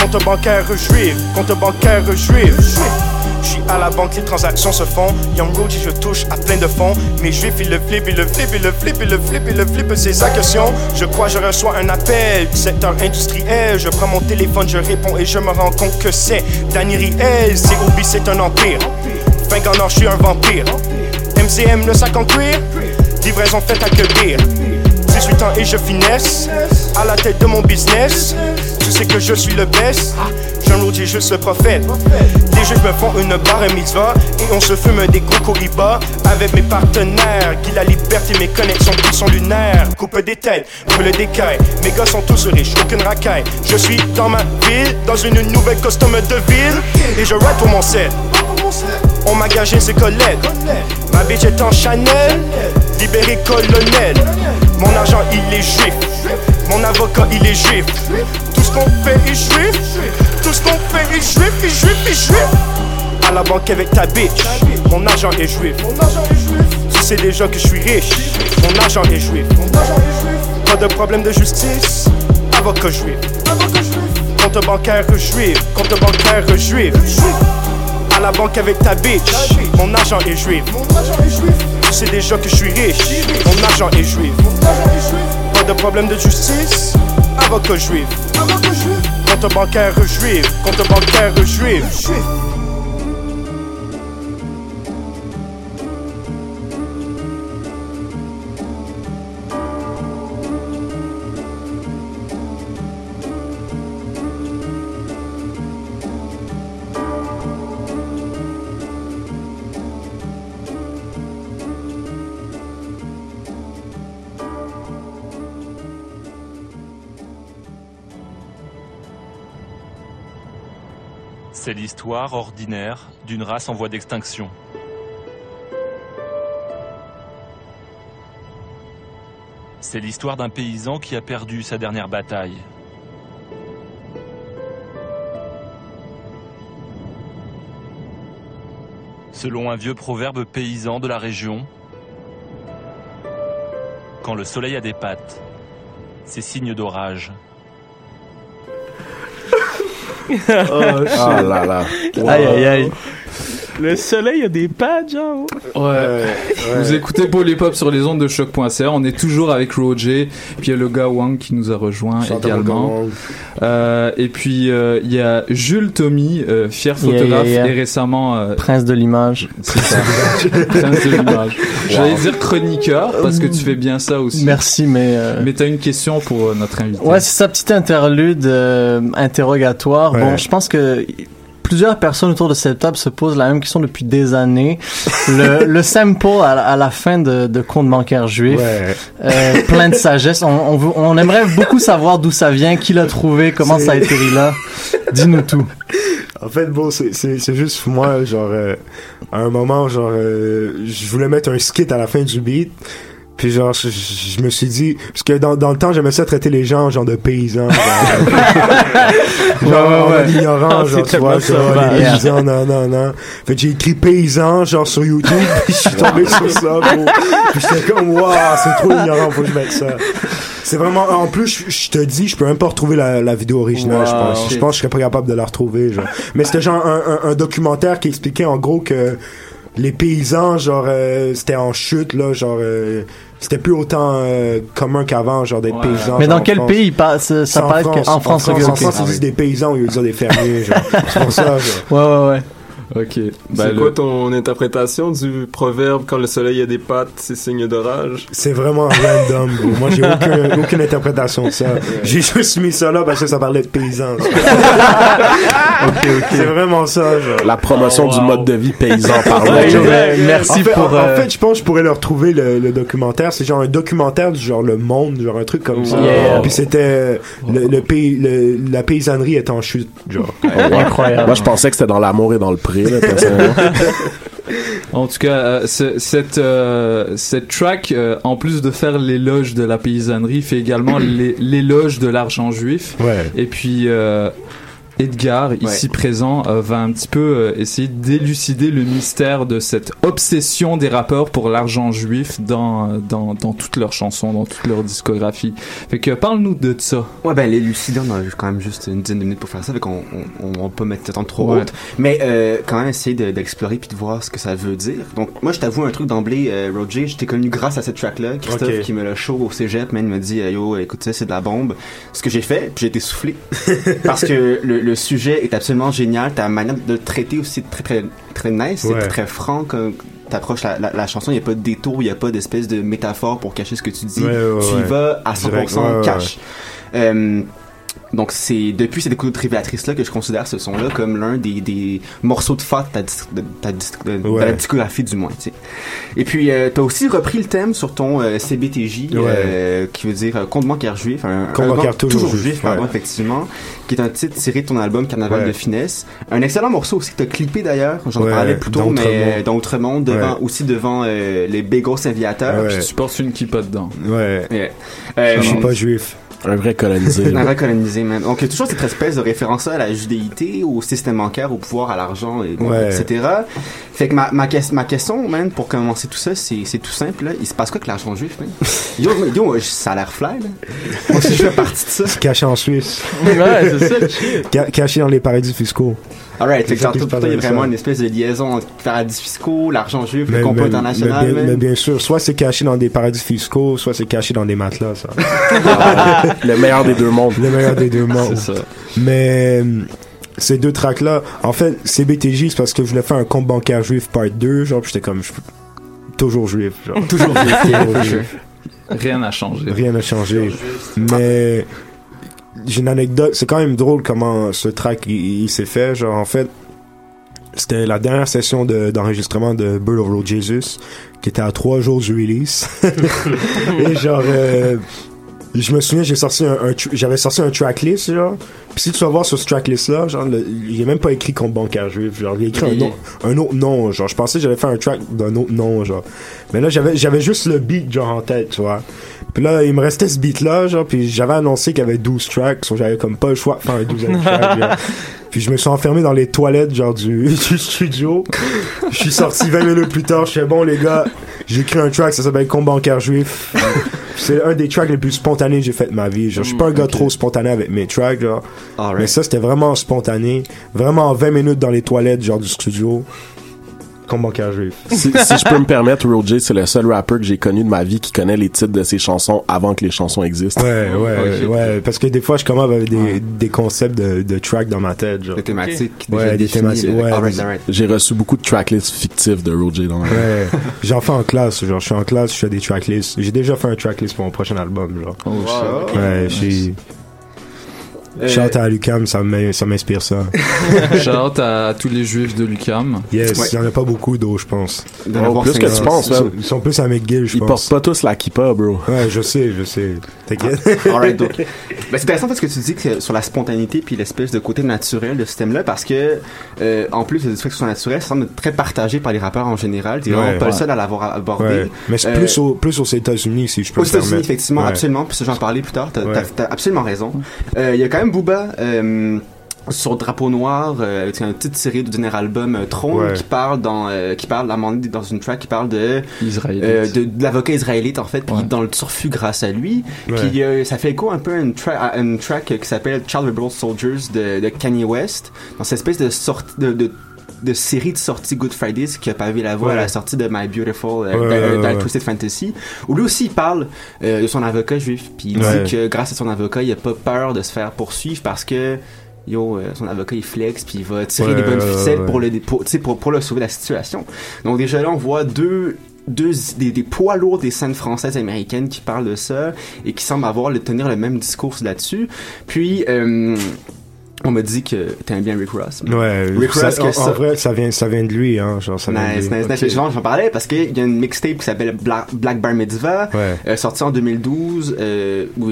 Compte bancaire juif. Compte bancaire juif. Je suis à la banque, les transactions se font. Young Road, je touche à plein de fonds. Mais juifs, ils le flip, ils le flip, ils le flip, ils le flip, ils le flip, ces actions. Je crois, je reçois un appel du secteur industriel. Je prends mon téléphone, je réponds et je me rends compte que c'est Danny Riel. C'est Obi, c'est un empire. Fin gagnant, je suis un vampire. MCM, le sac en cuir. Livraison faite à pire. 18 ans et je finesse à la tête de mon business. Tu sais que je suis le best. Jean Road, j'ai juste le prophète. Les juifs me font une barre mitzvah et on se fume des gros avec mes partenaires. Qui la liberté, mes connexions qui sont lunaires. Coupe des têtes, brûle des cailles. Mes gars sont tous riches, aucune racaille. Je suis dans ma ville, dans une nouvelle costume de ville. Et je rap pour mon set. On m'a gagé ses Colette. Ma bitch est en Chanel, libéré colonel. Mon argent il est juif, mon avocat il est juif. Tout ce qu'on fait est juif, tout ce qu'on fait est juif, est juif, est juif. À la banque avec ta bitch, mon argent est juif. Tu sais déjà que je suis riche, mon argent est juif. Pas de problème de justice, avocat juif. Compte bancaire juif, compte bancaire juif. À la banque avec ta bitch, mon argent est juif. Tu sais déjà que je suis riche, mon argent est juif. Pas de problème de justice, avocat juif. Compte bancaire juif, compte bancaire juif.
C'est l'histoire ordinaire d'une race en voie d'extinction. C'est l'histoire d'un paysan qui a perdu sa dernière bataille. Selon un vieux proverbe paysan de la région, quand le soleil a des pattes, c'est signe d'orage.
Ah là là.
Aïe aïe aïe. Le soleil a des pattes, genre.
Ouais. Vous écoutez Paul et Pop sur les ondes de choc.ca. On est toujours avec Roger. Puis il y a le gars Wang qui nous a rejoint également. Euh, et puis euh, il y a Jules Tommy, euh, fier photographe
Yeah, yeah, yeah.
et récemment euh,
Prince de l'image.
c'est ça. *laughs* Prince de l'image. J'allais dire chroniqueur parce que tu fais bien ça aussi.
Merci, mais. euh,
Mais t'as une question pour euh, notre invité.
Ouais, c'est ça, petite interlude euh, interrogatoire. Bon, je pense que plusieurs personnes autour de cette table se posent la même question depuis des années. Le, *laughs* le sample à, la- à la fin de, de Compte bancaire juif,
Ouais.
euh, plein de sagesse. On, on, aimerait beaucoup savoir d'où ça vient, qui l'a trouvé, comment ça a atterri là. Dis-nous tout.
En fait, bon, c'est juste moi, genre, euh, à un moment, genre, euh, je voulais mettre un skit à la fin du beat. Puis genre, je, je- je me suis dit, parce que dans, dans le temps, j'aimais ça traiter les gens genre de paysans. Genre, *laughs* genre
Ouais,
ignorant, genre, tu vois, genre,
sauvage.
les paysans, non, non, non. Fait que j'ai écrit paysan, genre, sur YouTube, *laughs* puis je suis tombé sur ça, bro. Puis j'étais comme, waouh, c'est trop ignorant, faut que je mette ça. C'est vraiment, en plus, je, je te dis, je peux même pas retrouver la, la vidéo originale, je pense. Je pense que je serais pas capable de la retrouver, genre. Mais c'était genre un, un, un documentaire qui expliquait en gros que les paysans, genre, euh, c'était en chute, là, genre, euh,
c'était plus autant euh, commun qu'avant, genre d'être paysan.
Mais
genre,
dans
en
quel
France.
pays passe ça
C'est
paraît
France.
qu'en France,
en France, en
ok.
France, ils disent des paysans, ils disent des fermiers, genre. *laughs* C'est pour ça, genre.
Ouais, ouais, ouais.
Ok. Bah,
c'est
le-
quoi ton interprétation du proverbe quand le soleil a des pattes, c'est signe d'orage?
C'est vraiment random, bro. Moi, j'ai *laughs* aucun, aucune interprétation de ça. J'ai juste mis ça là parce que ça parlait de paysans. *laughs* C'est vraiment ça, genre.
La promotion
Oh,
du mode de vie paysan par *laughs* là.
ouais, merci
en fait,
pour.
en, en
euh,
fait, je pense que je pourrais leur trouver le, le documentaire. C'est genre un documentaire du genre Le Monde, genre un truc comme ça.
Yeah.
Puis c'était le, le pays, le- la paysannerie est en chute, genre.
Incroyable.
Moi, je pensais que c'était dans l'amour et dans le là. *laughs*
En tout cas, euh, ce- cette euh, cette track, euh, en plus de faire l'éloge de la paysannerie, fait également *coughs* l'é- l'éloge de l'argent juif.
Ouais.
Et puis Edgar, ici présent, euh, va un petit peu euh, essayer d'élucider le mystère de cette obsession des rappeurs pour l'argent juif dans, dans dans toutes leurs chansons, dans toute leur discographie. Fait que parle-nous de ça.
Ouais, ben, l'élucidant, on a quand même juste une dizaine de minutes pour faire ça, fait qu'on on, on, peut mettre temps trop
Ouais.
haute. Mais euh, quand même essayer de- d'explorer puis de voir ce que ça veut dire. Donc, moi, je t'avoue un truc d'emblée, euh, Roger, je t'ai connu grâce à cette track-là. Christophe qui me l'a show au cégep, man, il m'a dit, yo, écoute ça, c'est de la bombe. Ce que j'ai fait, puis j'ai été soufflé. *laughs* parce que le, le sujet est absolument génial. Ta manière de le traiter aussi est très, très, très nice. C'est
Ouais.
très, très franc comme t'approches la, la, la chanson. Il n'y a pas de détour, il n'y a pas d'espèce de métaphore pour cacher ce que tu dis.
Ouais, ouais,
tu y vas à 100%
Direct, ouais, ouais,
cash. Euh, donc c'est depuis cette écoute révélatrice là que je considère ce son là comme l'un des, des morceaux de phare de ta, dis- de, ta dis- de- de
Ouais.
la discographie du moins et puis euh, t'as aussi repris le thème sur ton euh, CBTJ
Ouais.
euh, qui veut dire euh, compte bancaire juif un,
Compte
un
bancaire toujours
juif,
juif,
pardon
ouais.
effectivement qui est un titre tiré de ton album Carnaval
Ouais.
de finesse un excellent morceau aussi que t'as clippé d'ailleurs j'en
Ouais,
parlais plus tôt
dans
mais euh, dans devant
Ouais.
aussi devant euh, les Bagels Aviateurs
Ouais.
Tu portes une kippa dedans.
Ouais.
Ouais. Euh,
Je suis pas juif.
Un vrai colonisé.
un vrai colonisé, même. Donc, il y a toujours cette espèce de référence à la judéité, au système bancaire, au pouvoir, à l'argent, et bon,
Ouais.
etc. Fait que ma, ma, ma question, man, pour commencer tout ça, c'est c'est tout simple, là. Il se passe quoi avec l'argent juif, man? *laughs* Yo, yo, ça a l'air fly, là. Moi je fais partie de ça.
Caché en Suisse.
Ouais, c'est ça.
caché dans les paradis fiscaux.
Alright,
C'est
que il y a vraiment une espèce de liaison entre paradis fiscaux, l'argent juif, le complot
mais-
international,
mais, bien, mais
man.
bien sûr, soit c'est caché dans des paradis fiscaux, soit c'est caché dans des matelas, ça. *laughs*
Le meilleur des deux mondes.
Le meilleur des deux mondes.
C'est ça.
Mais euh, ces deux tracks-là, en fait, CBTJ, c'est parce que je voulais faire un compte bancaire juif part 2, genre, puis j'étais comme, je- toujours juif, genre.
Toujours juif.
Rien n'a changé.
Rien n'a changé. Mais j'ai une anecdote, c'est quand même drôle comment ce track il, il s'est fait. Genre, en fait, c'était la dernière session de- d'enregistrement de Bird of Road Jesus, qui était à trois jours du release. *laughs* Et genre, euh, je me souviens, j'ai sorti un, j'avais sorti un tracklist, genre. Puis si tu vas voir sur ce tracklist-là, genre, le- il est même pas écrit comme bancaire juif. Genre, il écrit un, nom- un autre nom, genre. Je pensais que j'allais faire un track d'un autre nom, genre. Mais là, j'avais, j'avais juste le beat, genre, en tête, tu vois. Puis là, il me restait ce beat-là, genre, puis j'avais annoncé qu'il y avait 12 tracks, donc j'avais comme pas le choix de faire un 12 *laughs* track. Puis je me suis enfermé dans les toilettes, genre, du, *laughs* du studio. Je suis sorti 20 minutes plus tard, je fais bon, les gars, j'ai écrit un track, ça s'appelle Con bancaire juif. C'est un des tracks les plus spontanés que j'ai fait de ma vie. Genre, je suis pas un gars trop spontané avec mes tracks, genre. Mais ça, c'était vraiment spontané. Vraiment 20 minutes dans les toilettes, genre, du studio. Con bancaire juif.
si, si je peux me permettre, Roger, c'est le seul rappeur que j'ai connu de ma vie qui connaît les titres de ses chansons avant que les chansons existent.
Ouais, ouais, ouais. Parce que des fois, je commence avec des, des concepts de, de tracks dans ma tête, genre.
Des thématiques.
Ouais,
déjà
des
définies,
thématiques, ouais.
Alright, alright.
J'ai reçu beaucoup de tracklists fictifs de Roger dans ma
Ouais. J'en fais en classe, genre, je suis en classe, je fais des tracklists. J'ai déjà fait un tracklist pour mon prochain album, genre.
Oh, shit.
Ouais, j'ai.
Euh,
Shout à Lucam, ça m'in- ça m'inspire ça. *laughs*
Shout out à tous les juifs de Lucam.
Yes,
Ouais.
il y en a pas beaucoup d'eau, je pense.
Oh, plus que
cinq
tu penses,
Ils sont, ils sont plus à McGill, je
Ils
pense.
portent pas tous la kippa, bro.
Ouais, je sais, je sais. T'inquiète.
Alright, donc. *laughs* Ben, c'est intéressant parce que tu dis que sur la spontanéité puis l'espèce de côté naturel de ce thème-là, parce que, euh, en plus que ce soit naturel, ça semble être très partagé par les rappeurs en général. Vraiment
Ouais.
pas le
Ouais.
seul à l'avoir abordé.
Ouais. Mais c'est
Euh,
plus, au, plus aux États-Unis, si je peux
Aux États-Unis, effectivement,
Ouais.
absolument. Puis j'en parlais plus tard. T'as t'as absolument raison. Euh, Il y a quand même Booba. Euh, sur Drapeau Noir, euh, avec une petite série du dernier album euh, Trône
Ouais.
qui parle dans euh, qui parle à un moment donné, dans une track qui parle de euh, de, de l'avocat israélite en fait puis
Ouais.
dans le turfu grâce à lui
Ouais.
puis euh, ça fait écho un peu à une, tra- à une track qui s'appelle Child Rebel Soldiers de, de Kanye West dans cette espèce de sorte de, de de série de sorties Good Fridays qui a pavé la voie à la sortie de My Beautiful euh,
Ouais, ouais.
Twisted Fantasy, où lui aussi il parle euh, de son avocat juif, puis il dit que grâce à son avocat, il a pas peur de se faire poursuivre parce que yo, euh, son avocat il flex puis il va tirer les bonnes ficelles pour le pour, pour pour le sauver de la situation. Donc déjà là on voit deux deux des, des poids lourds des scènes françaises et américaines qui parlent de ça et qui semblent avoir le tenir le même discours là-dessus. Puis euh, on m'a dit que t'aimes bien Rick Ross.
Ouais,
Rick
ça-
Ross que
en, vrai, ça vient, ça vient de lui, hein. Genre, ça vient de
Nice,
lui.
nice, nice.
Ok.
J'en parlais parce qu'il y a une mixtape qui s'appelle Black, Black Bar Mitzvah,
Ouais.
euh, sortie en 2012. Euh, où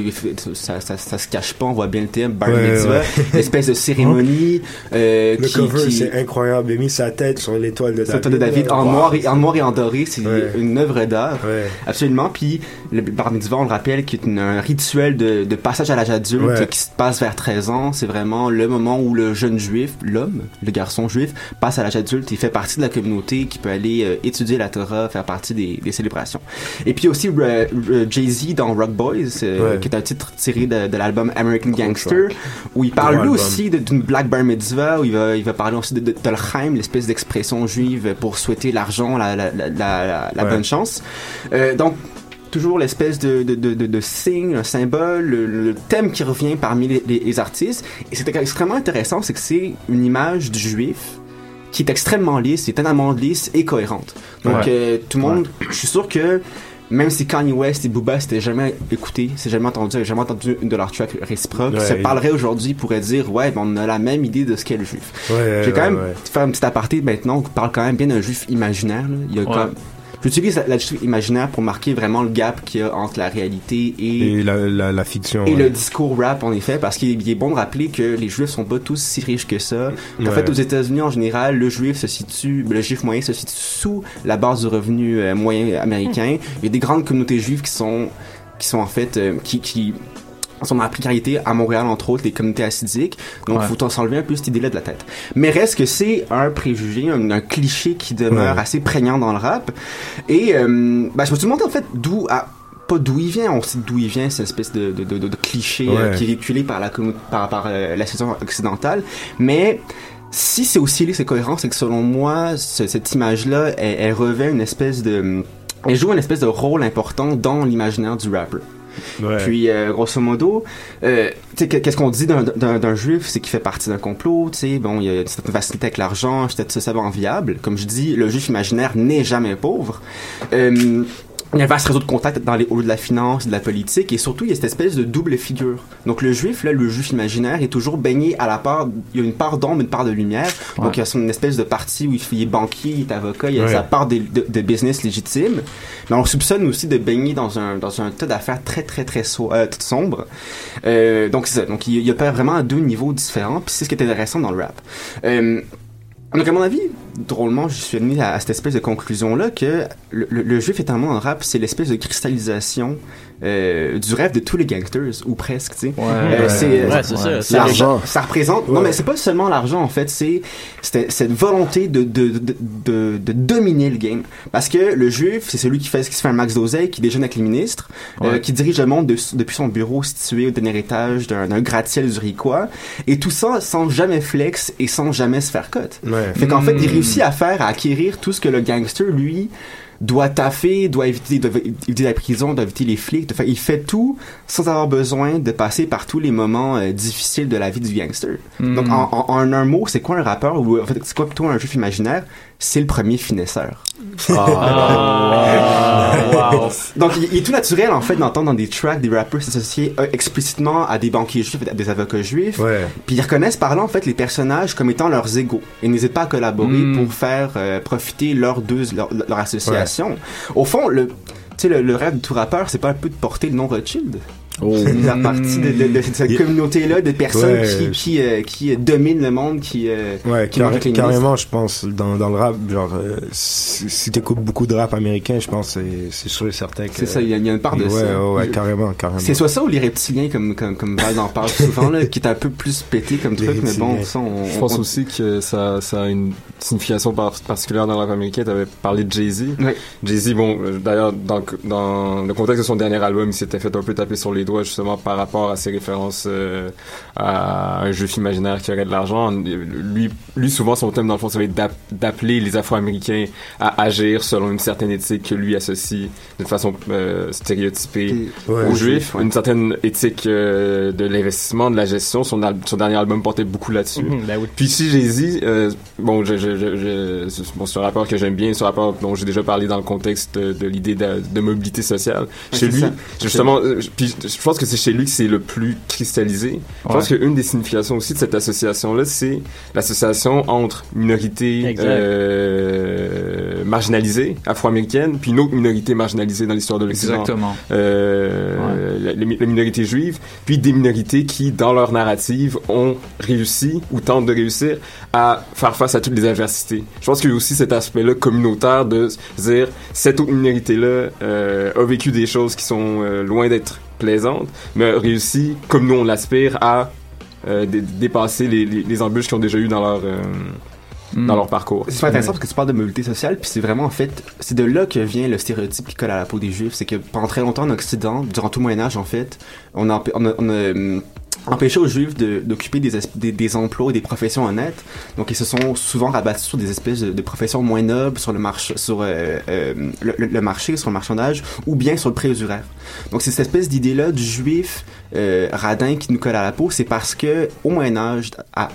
ça, ça, ça se cache pas, on voit bien le thème, Bar
Ouais,
Mitzvah,
ouais. *laughs*
espèce de cérémonie. euh,
Le
qui,
cover,
qui-
c'est incroyable. Il a mis sa tête sur l'étoile de David.
de David en
Wow.
noir, et, en noir et en doré, c'est une œuvre d'art. Absolument. Puis le bar mitzvah, on le rappelle, qui est une- un rituel de, de passage à l'âge adulte qui se passe vers 13 ans. C'est vraiment le moment où le jeune juif, l'homme, le garçon juif, passe à l'âge adulte et fait partie de la communauté qui peut aller euh, étudier la Torah, faire partie des, des célébrations. Et puis aussi Jay-Z dans Rock Boys, euh,
Ouais.
qui est un titre tiré de, de l'album American Gangster, où il parle lui aussi d'une black bar mitzvah, où il va, il va parler aussi de, de, l'espèce d'expression juive pour souhaiter l'argent, la, la, la, la, la
Ouais.
bonne chance. Euh, donc, toujours l'espèce de, de, de, de, de signe, un symbole, le, le thème qui revient parmi les, les, les artistes. Et c'est extrêmement intéressant, c'est que c'est une image du juif qui est extrêmement lisse, étonnamment lisse et cohérente. Donc,
Ouais.
euh, tout le monde, je suis sûr que même si Kanye West et Booba s'étaient jamais écoutés, c'est jamais entendu, avaient jamais entendu une de leurs tracks réciproques,
Ouais,
se parlerait aujourd'hui pourrait dire ouais, ben, on a la même idée de ce qu'est le juif. Vais quand
ouais,
même
ouais.
faire un petit aparté maintenant. On parle quand même bien d'un juif imaginaire. là. Il y a
Ouais.
quand- J'utilise la, la juif imaginaire pour marquer vraiment le gap qu'il y a entre la réalité et,
Et la, la, la fiction.
et
ouais.
le discours rap, en effet, parce qu'il il est bon de rappeler que les juifs sont pas tous si riches que ça. En
Ouais.
fait, aux États-Unis, en général, le juif se situe, le juif moyen se situe sous la base du revenu euh, moyen américain. Il y a des grandes communautés juives qui sont, qui sont en fait, euh, qui, qui sont dans la précarité à Montréal, entre autres, les communautés assidiques. Donc,
Ouais.
faut s'enlever un peu cette idée-là de la tête. Mais reste que c'est un préjugé, un, un cliché qui demeure
Ouais.
assez prégnant dans le rap. Et, euh, ben, je me suis demandé, en fait, d'où, à- pas d'où il vient, on sait d'où il vient, cette espèce de, de, de, de cliché euh, qui est véhiculé par la, par, par euh, la saison occidentale. Mais, si c'est aussi lisse et cohérent, c'est que selon moi, ce- cette image-là, elle, elle revêt une espèce de, elle joue une espèce de rôle important dans l'imaginaire du rapper. Puis, euh, grosso modo, euh, qu'est-ce qu'on dit d'un- juif, c'est qu'il fait partie d'un complot, tu sais, bon, il y a une certaine facilité avec l'argent, ça va enviable. Comme je dis, le juif imaginaire n'est jamais pauvre. Euh, il y a un vaste réseau de contacts dans les hauts de la finance, de la politique, et surtout, il y a cette espèce de double figure. Donc, le juif, là, le juif imaginaire, est toujours baigné à la part, il y a une part d'ombre, une part de lumière. Donc, il y a son espèce de partie où il est banquier, il est avocat, il y a
Ouais.
sa part de, de, de business légitime. Mais on soupçonne aussi de baigner dans un, dans un tas d'affaires très, très, très so euh, sombre. Euh, donc, c'est ça. Donc, il, y a pas vraiment deux niveaux différents, puis c'est ce qui est intéressant dans le rap. Euh, donc, à mon avis, drôlement, je suis admis à, cette espèce de conclusion-là que le, le, le juif éternellement dans le rap, c'est l'espèce de cristallisation euh, du rêve de tous les gangsters, ou presque, tu sais. Euh,
ouais,
c'est
ouais, c'est ça, c'est
l'argent. Ça représente. Non,
Ouais.
mais c'est pas seulement l'argent, en fait, c'est c'est cette volonté de, de, de, de, de dominer le game. Parce que le juif, c'est celui qui fait, qui se fait un max d'oseille, qui déjeune avec les ministres, euh,
Ouais.
qui dirige le monde de- depuis son bureau situé au dernier étage d'un d'un gratte-ciel zurichois. Et tout ça sans jamais flex et sans jamais se faire cote.
Ouais.
Fait qu'en fait, il
Mm.
réussit à faire, à acquérir tout ce que le gangster, lui, doit taffer, doit éviter, doit éviter la prison, doit éviter les flics. faire- il fait tout sans avoir besoin de passer par tous les moments euh, difficiles de la vie du gangster.
Mm.
Donc, en, en- en un mot, c'est quoi un rappeur ou en fait, c'est quoi plutôt un juif imaginaire? C'est le premier finesseur.
Ah, wow.
Donc, il, il est tout naturel, en fait, d'entendre dans des tracks des rappeurs s'associer euh, explicitement à des banquiers juifs, à des avocats juifs.
Ouais.
Puis ils reconnaissent par là, en fait, les personnages comme étant leurs égaux. Et n'hésitent pas à collaborer
Mm.
pour faire euh, profiter leurs deux, leur, leur association. Au fond, le, tu sais, le, le rêve de tout rappeur, c'est pas un peu de porter le nom Rothschild? Faire partie de, de- de cette communauté-là de personnes
Ouais.
qui, qui, euh, qui euh, dominent le monde, qui... euh,
Ouais,
qui
carré- carrément, je pense, dans, dans le rap, genre, euh, si, si t'écoutes beaucoup de rap américain, je pense que c'est- c'est sûr et certain que...
C'est ça, il y, y a une part de
ouais,
ça.
Ouais, carrément, carrément.
C'est soit ça ou les reptiliens, comme, comme, comme Val en parle souvent, là, *laughs* qui est un peu plus pété comme
Les
truc, mais bon, ça, on,
Je pense
on-
aussi que ça, ça a une signification par- particulière dans le rap américain. Tu avais parlé de Jay-Z. Jay-Z, bon, euh, d'ailleurs, dans, dans le contexte de son dernier album, il s'était fait un peu taper sur les droits justement par rapport à ses références euh, à un juif imaginaire qui aurait de l'argent. Lui, lui souvent son thème dans le fond ça va être d'app- d'appeler les Afro-Américains à agir selon une certaine éthique que lui associe d'une façon euh, stéréotypée
Ouais,
aux juifs, une certaine éthique euh, de l'investissement, de la gestion. Son, al- son dernier album portait beaucoup là-dessus.
Mhm, ben oui.
Puis ici, Jay-Z, euh, bon, je, je, je, je- c'est- bon, c'est un rapport que j'aime bien, c'est un rapport dont j'ai déjà parlé dans le contexte de, de l'idée de, de mobilité sociale.
Ouais,
chez lui,
ça.
justement, je- puis je pense que c'est chez lui que c'est le plus cristallisé. Je pense qu'une des significations aussi de cette association-là, c'est l'association entre minorités
Exact.
euh, marginalisées, afro-américaines, puis une autre minorité marginalisée dans l'histoire de l'Occident
Exactement.
euh, la, la mi- la minorité juive, puis des minorités qui, dans leur narrative, ont réussi ou tentent de réussir à faire face à toutes les adversités. Je pense qu'il y a aussi cet aspect-là communautaire de dire cette autre minorité-là euh, a vécu des choses qui sont euh, loin d'être plaisantes, mais réussi, comme nous on l'aspire, à euh, dé- dépasser les, les, les embûches qu'ils ont déjà eu dans leur euh, dans leur parcours.
C'est super intéressant parce que tu parles de mobilité sociale, puis c'est vraiment en fait, c'est de là que vient le stéréotype qui colle à la peau des Juifs. C'est que pendant très longtemps en Occident, durant tout le Moyen Âge en fait, on a, empê- on a, on a, empêché aux Juifs de- d'occuper des, es- des, des emplois et des professions honnêtes. Donc ils se sont souvent rabattus sur des espèces de, de professions moins nobles sur le marché, sur euh, euh, le marché, sur le marchandage, ou bien sur le préusuraire. Donc c'est cette espèce d'idée-là du Juif euh, radin qui nous colle à la peau, c'est parce que au Moyen Âge, à,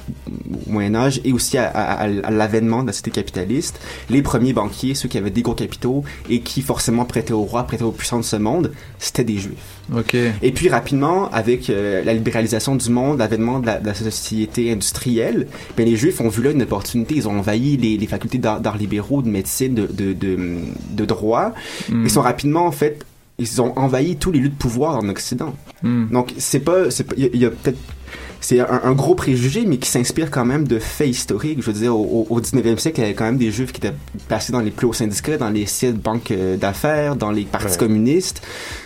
au Moyen Âge et aussi à, à- à- à l'avènement de la société capitaliste, les premiers banquiers, ceux qui avaient des gros capitaux et qui forcément prêtaient au roi, prêtaient aux puissants de ce monde, c'était des juifs. Et puis rapidement, avec euh, la libéralisation du monde, l'avènement de la, de la société industrielle, ben, les juifs ont vu là une opportunité. Ils ont envahi les, les facultés d'art d'art libéraux, de médecine, de, de, de, de droit.
Mm.
Ils sont rapidement en fait ils ont envahi tous les lieux de pouvoir en Occident.
Mm.
Donc c'est pas, c'est pas- il y a, il y a peut-être c'est un, un gros préjugé, mais qui s'inspire quand même de faits historiques. Je veux dire, au, au au 19e siècle, il y avait quand même des juifs qui étaient placés dans les plus hauts syndicats, dans les sites banques euh, d'affaires, dans les partis
Ouais.
communistes.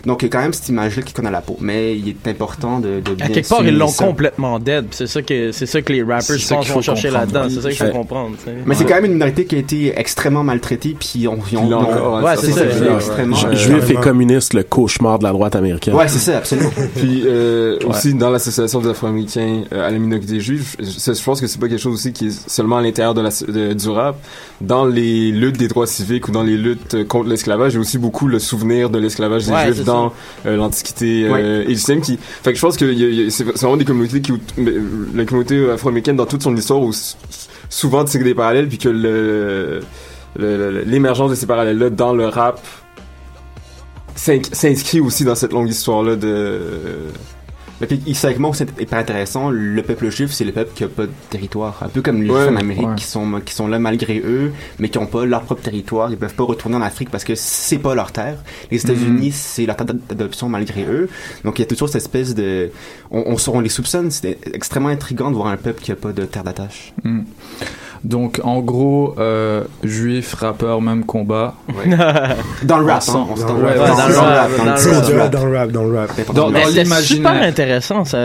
Donc, il y a quand même cette image-là qui connaît la peau. Mais il est important de, de bien
À quelque part, ils l'ont
ça.
complètement dead. C'est ça que c'est ça que les rappers, je
ça
pense, vont chercher là-dedans. C'est ça qu'il faut comprendre.
Mais c'est quand même une minorité qui a été extrêmement maltraitée, puis on, ont-
encore,
Ouais, c'est ça.
Ju-
euh,
Juif et communiste, le cauchemar de la droite américaine.
Ouais, c'est ça, absolument.
Puis euh,
Ouais.
aussi dans l'association des Afro-Américains euh, à la minorité juive, je, je pense que c'est pas quelque chose aussi qui est seulement à l'intérieur de la de- du rap. Dans les luttes des droits civiques ou dans les luttes euh, contre l'esclavage, il y a aussi beaucoup le souvenir de l'esclavage des
Ouais,
juifs dans euh, l'antiquité euh,
Ouais.
égyptienne. Qui, fait que je pense que c'est vraiment des communautés qui, la communauté afro-américaine dans toute son histoire, où souvent tire des parallèles, puis que le l'émergence de ces parallèles-là dans le rap s'in- s'inscrit aussi dans cette longue histoire-là de...
Mais puis, historiquement, c'est hyper intéressant. Le peuple juif, c'est le peuple qui a pas de territoire. Un peu comme les
Ouais,
Juifs en Amérique
ouais.
qui sont, qui sont là malgré eux, mais qui ont pas leur propre territoire. Ils peuvent pas retourner en Afrique parce que c'est pas leur terre. Les États-Unis, c'est leur terre d'adoption malgré eux. Donc, il y a toujours cette espèce de, on, on, on les soupçonne. C'est extrêmement intriguant de voir un peuple qui a pas de terre d'attache.
Mm. Donc, en gros, euh, juif, rappeur, même combat. *laughs*
Dans le rap, hein,
Ouais,
ouais,
dans
dans
le rap,
dans
dans
le rap.
rap.
Dans le rap, dans le rap.
Dans, dans
c'est
l'imaginaire.
super intéressant. Ça,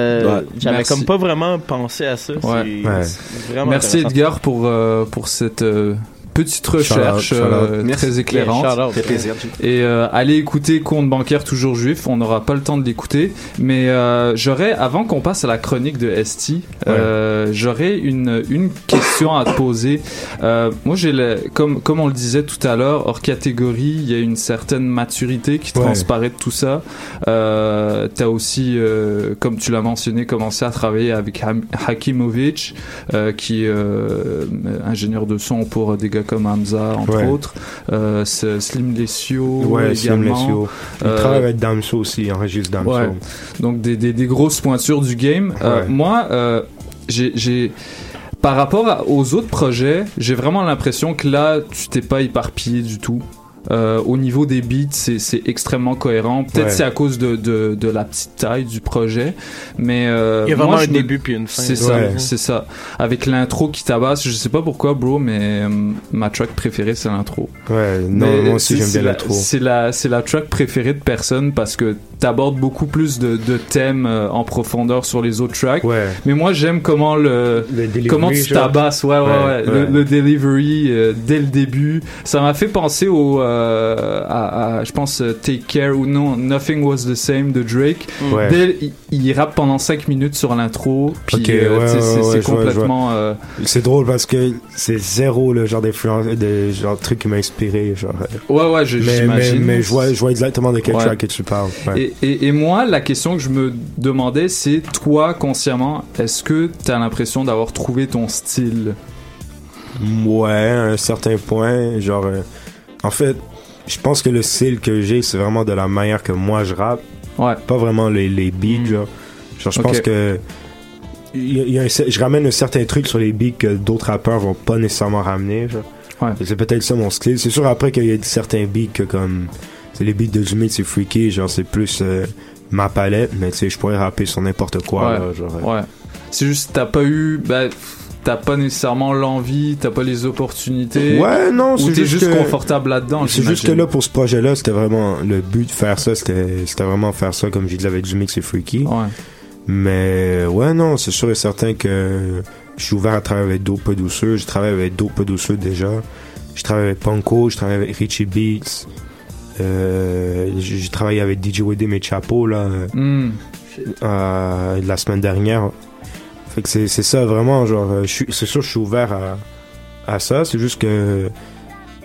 J'avais
Merci.
comme pas vraiment pensé à ça. C'est
Ouais.
Ouais.
c'est vraiment
Merci. Edgar pour, euh, pour cette euh, petite recherche
Shout out, shout out.
euh, très éclairante.
Yeah, shout out.
Ça fait plaisir.
Et euh, allez écouter Compte bancaire toujours juif, on n'aura pas le temps de l'écouter. Mais euh, j'aurais, avant qu'on passe à la chronique de ST, euh, j'aurais une, une question à te poser. Euh, moi, j'ai comme, comme on le disait tout à l'heure, hors catégorie, il y a une certaine maturité qui
Ouais.
transparaît de tout ça. Euh, T'as aussi, euh, comme tu l'as mentionné, commencé à travailler avec Hakimovic, euh, qui est euh, ingénieur de son pour des gars comme Hamza, entre
Ouais.
autres. Euh, Slim Lessio
Ouais, Slim
également.
Lessio. Il
Euh,
travaille avec Damso aussi, il enregistre Damso.
Ouais. Donc des, des, des grosses pointures du game. Euh, moi, j'ai, j'ai par rapport à- aux autres projets, j'ai vraiment l'impression que là, tu t'es pas éparpillé du tout. Euh, au niveau des beats, c'est, c'est extrêmement cohérent. Peut-être
Ouais.
c'est à cause de, de, de la petite taille du projet, mais euh,
Il y a vraiment
moi,
un
je me-
début puis une fin.
C'est ça,
Ouais.
c'est ça. Avec l'intro qui tabasse, je sais pas pourquoi, bro, mais euh, ma track préférée c'est l'intro.
Ouais, non,
Mais
moi aussi j'aime bien
la-
l'intro.
C'est la, c'est la track préférée de personne parce que t'abordes beaucoup plus de, de thèmes euh, en profondeur sur les autres tracks.
Ouais.
Mais moi, j'aime comment le, comment tu tabasses, ouais, ouais,
Ouais,
ouais. Le, le delivery euh, dès le début. Ça m'a fait penser au, euh, à, à, je pense, Take Care ou non, Nothing Was the Same de Drake.
Ouais.
Dès, il, il rappe pendant 5 minutes sur l'intro, puis euh, c'est complètement.
C'est drôle parce que c'est zéro le genre d'influence, de genre de truc qui m'a inspiré, genre.
Ouais, ouais, je-
mais, mais,
j'imagine.
mais je vois, je vois exactement de quel track que tu parles.
Et, et, et moi, la question que je me demandais, c'est toi, consciemment, est-ce que tu as l'impression d'avoir trouvé ton style?
Ouais, à un certain point, genre, euh, en fait, je pense que le style que j'ai, c'est vraiment de la manière que moi je rappe.
Ouais.
Pas vraiment les, les beats, genre. Genre, je pense que y a- un je ramène un certain truc sur les beats que d'autres rappeurs vont pas nécessairement ramener, genre.
Ouais.
C'est peut-être ça mon style. C'est sûr après qu'il y a certains beats que comme c'est les beats de Jimmy, c'est freaky, genre c'est plus euh, ma palette, mais tu sais, je pourrais rapper sur n'importe quoi,
Ouais.
là, genre. euh.
Ouais. C'est juste, t'as pas eu. Bah, t'as pas nécessairement l'envie, t'as pas les opportunités.
Ouais, non,
Ou
c'est
t'es
juste
juste
que-
confortable là-dedans.
C'est juste que là, pour ce projet-là, c'était vraiment le but de faire ça, c'était c'était vraiment faire ça, comme j'ai dit avec Jimmy, c'est freaky.
Ouais.
Mais ouais, non, c'est sûr et certain que je suis ouvert à travailler avec d'autres peu douceux. Je travaille avec d'autres peu douceux déjà. Je travaille avec Punko, je travaille avec Richie Beats. Euh, j'ai travaillé avec DJ Wedem et Chapo là, euh, la semaine dernière. Fait que c'est ça vraiment, genre, c'est sûr, je suis ouvert à, à ça. C'est juste que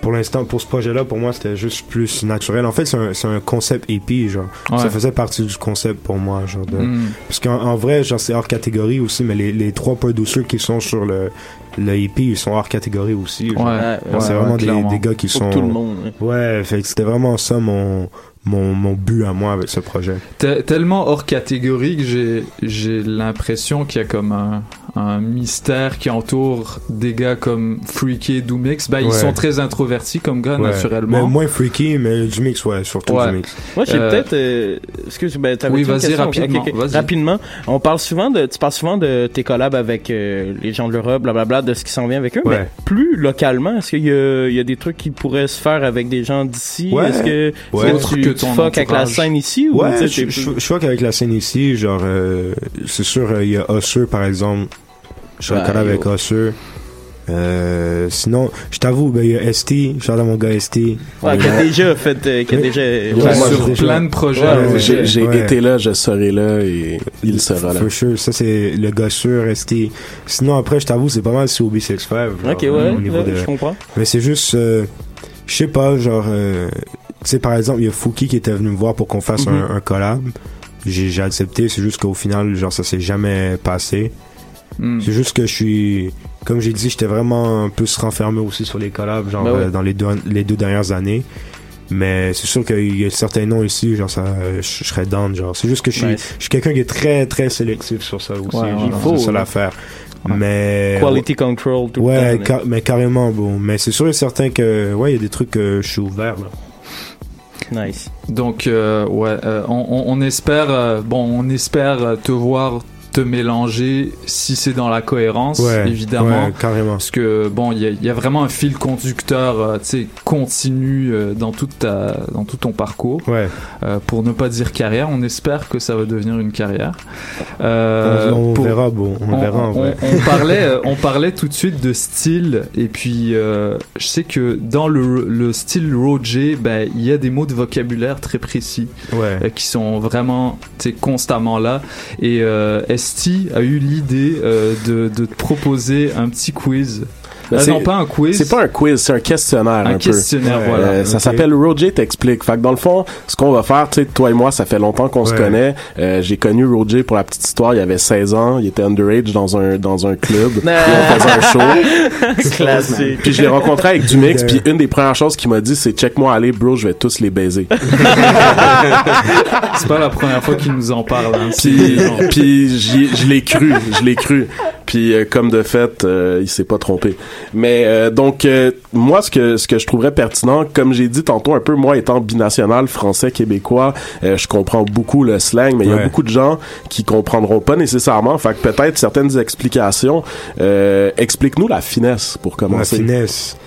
pour l'instant, pour ce projet-là, pour moi, c'était juste plus naturel. En fait, c'est un, c'est un concept EP, genre.
Ouais.
Ça faisait partie du concept pour moi, genre. De,
Hmm.
Parce qu'en en vrai, genre, c'est hors catégorie aussi, mais les, les trois peu douceurs qui sont sur le, le EP, ils sont hors catégorie aussi. genre.
Ouais, ouais,
c'est
ouais,
vraiment des, des gars qui
Pour
sont.
tout le monde. ouais.
Ouais, fait que c'était vraiment ça mon, mon, mon but à moi avec ce projet.
Te- tellement hors catégorie que j'ai j'ai l'impression qu'il y a comme un, un mystère qui entoure des gars comme Freaky et Doomix. Ben, ils sont très introvertis comme gars,
Ouais.
naturellement.
Mais moins freaky, mais du mix, ouais, surtout
Ouais.
du mix.
Moi, j'ai
Euh,
peut-être. euh, excuse, ben, t'avais
Oui,
une
vas-y,
question?
rapidement,
Ok, ok.
vas-y.
Rapidement. On parle souvent de, tu parles souvent de tes collabs avec euh, les gens de l'Europe, blablabla, de ce qui s'en vient avec eux.
Ouais.
Mais plus localement, est-ce qu'il y a, il y a des trucs qui pourraient se faire avec des gens d'ici?
Ouais.
Est-ce que,
Ouais.
est-ce
Autre
que tu, tu fuck avec la scène ici? Ou, tu
Ouais, je, je, je, vois qu'avec la scène ici, genre, euh, c'est sûr, euh, il y a Osseux, par exemple. Je suis en avec. Osseux. Euh, sinon, je t'avoue, ben, il y a ST, genre mon gars ST.
Ouais, qui a déjà fait, euh, qui a déjà.
Ouais,
Ouais,
moi,
sur
déjà-
plein de projets.
Ouais,
j'ai été là, je serai là et il sera là.
For sure, ça c'est le gars sûr, ST. Sinon, après, je t'avoue, c'est pas mal sur OB65. genre,
Ok, ouais,
au niveau
ouais,
de...
je comprends.
Mais c'est juste, euh, je sais pas, genre, euh, tu sais, par exemple, il y a Fouki qui était venu me voir pour qu'on fasse
Mhm.
un, un collab. J'ai j'ai accepté, c'est juste qu'au final, genre, ça s'est jamais passé.
Hmm.
C'est juste que je suis, comme j'ai dit, j'étais vraiment un peu renfermé aussi sur les collabs, genre,
Ben ouais.
euh, dans les deux, les deux dernières années. Mais c'est sûr qu'il y a certains noms ici, genre, ça, je, je serais down, genre. C'est juste que je suis,
Nice.
je suis quelqu'un qui est très, très sélectif sur ça aussi.
Ouais, il
faut,
C'est ça l'affaire.
Ouais.
Mais.
Quality control, tout
Ouais,
le temps.
ca- mais carrément, bon. Mais c'est sûr et certain que, ouais, il y a des trucs que je suis ouvert, là.
Nice.
Donc, euh, ouais, euh, on, on- on espère, euh, bon, on espère te voir te mélanger si c'est dans la cohérence,
Ouais,
évidemment.
ouais, carrément.
Parce que bon, il y a, il y a vraiment un fil conducteur, euh, tu sais, continu euh, dans toute ta, dans tout ton parcours.
Ouais.
Euh, pour ne pas dire carrière, on espère que ça va devenir une carrière.
On on
pour-
verra, bon. On, verra en vrai.
on parlait, *laughs* on parlait tout de suite de style, et puis je sais que dans le, le style Roger, ben il y a des mots de vocabulaire très précis
Ouais.
qui sont vraiment, tu constamment là. Et euh, Esti a eu l'idée euh, de, de te proposer un petit quiz.
Ben,
Ah
c'est-
non, pas un quiz.
C'est pas un quiz, c'est un questionnaire un,
un questionnaire, voilà.
Euh, ça s'appelle Roger t'explique. Fait que dans le fond, ce qu'on va faire, tu sais, toi et moi, ça fait longtemps qu'on se connaît. Euh, j'ai connu Roger pour la petite histoire, il avait 16 ans, il était underage dans un dans un club. *laughs* puis on faisait un show. *laughs*
Classique.
Puis je l'ai rencontré avec du mix, puis une des premières choses qu'il m'a dit, c'est check-moi aller, bro, je vais tous les baiser. *laughs*
C'est pas la première fois qu'il nous en parle. Hein.
Puis, puis je l'ai cru, je l'ai cru. Puis euh, comme de fait, euh, il s'est pas trompé. Mais euh, donc euh, moi, ce que ce que je trouverais pertinent, comme j'ai dit tantôt, un peu moi étant binational français québécois, euh, je comprends beaucoup le slang, mais il y a beaucoup de gens qui comprendront pas nécessairement. Fait que peut-être certaines explications. Euh, Explique-nous la finesse pour
La
commencer.
finesse.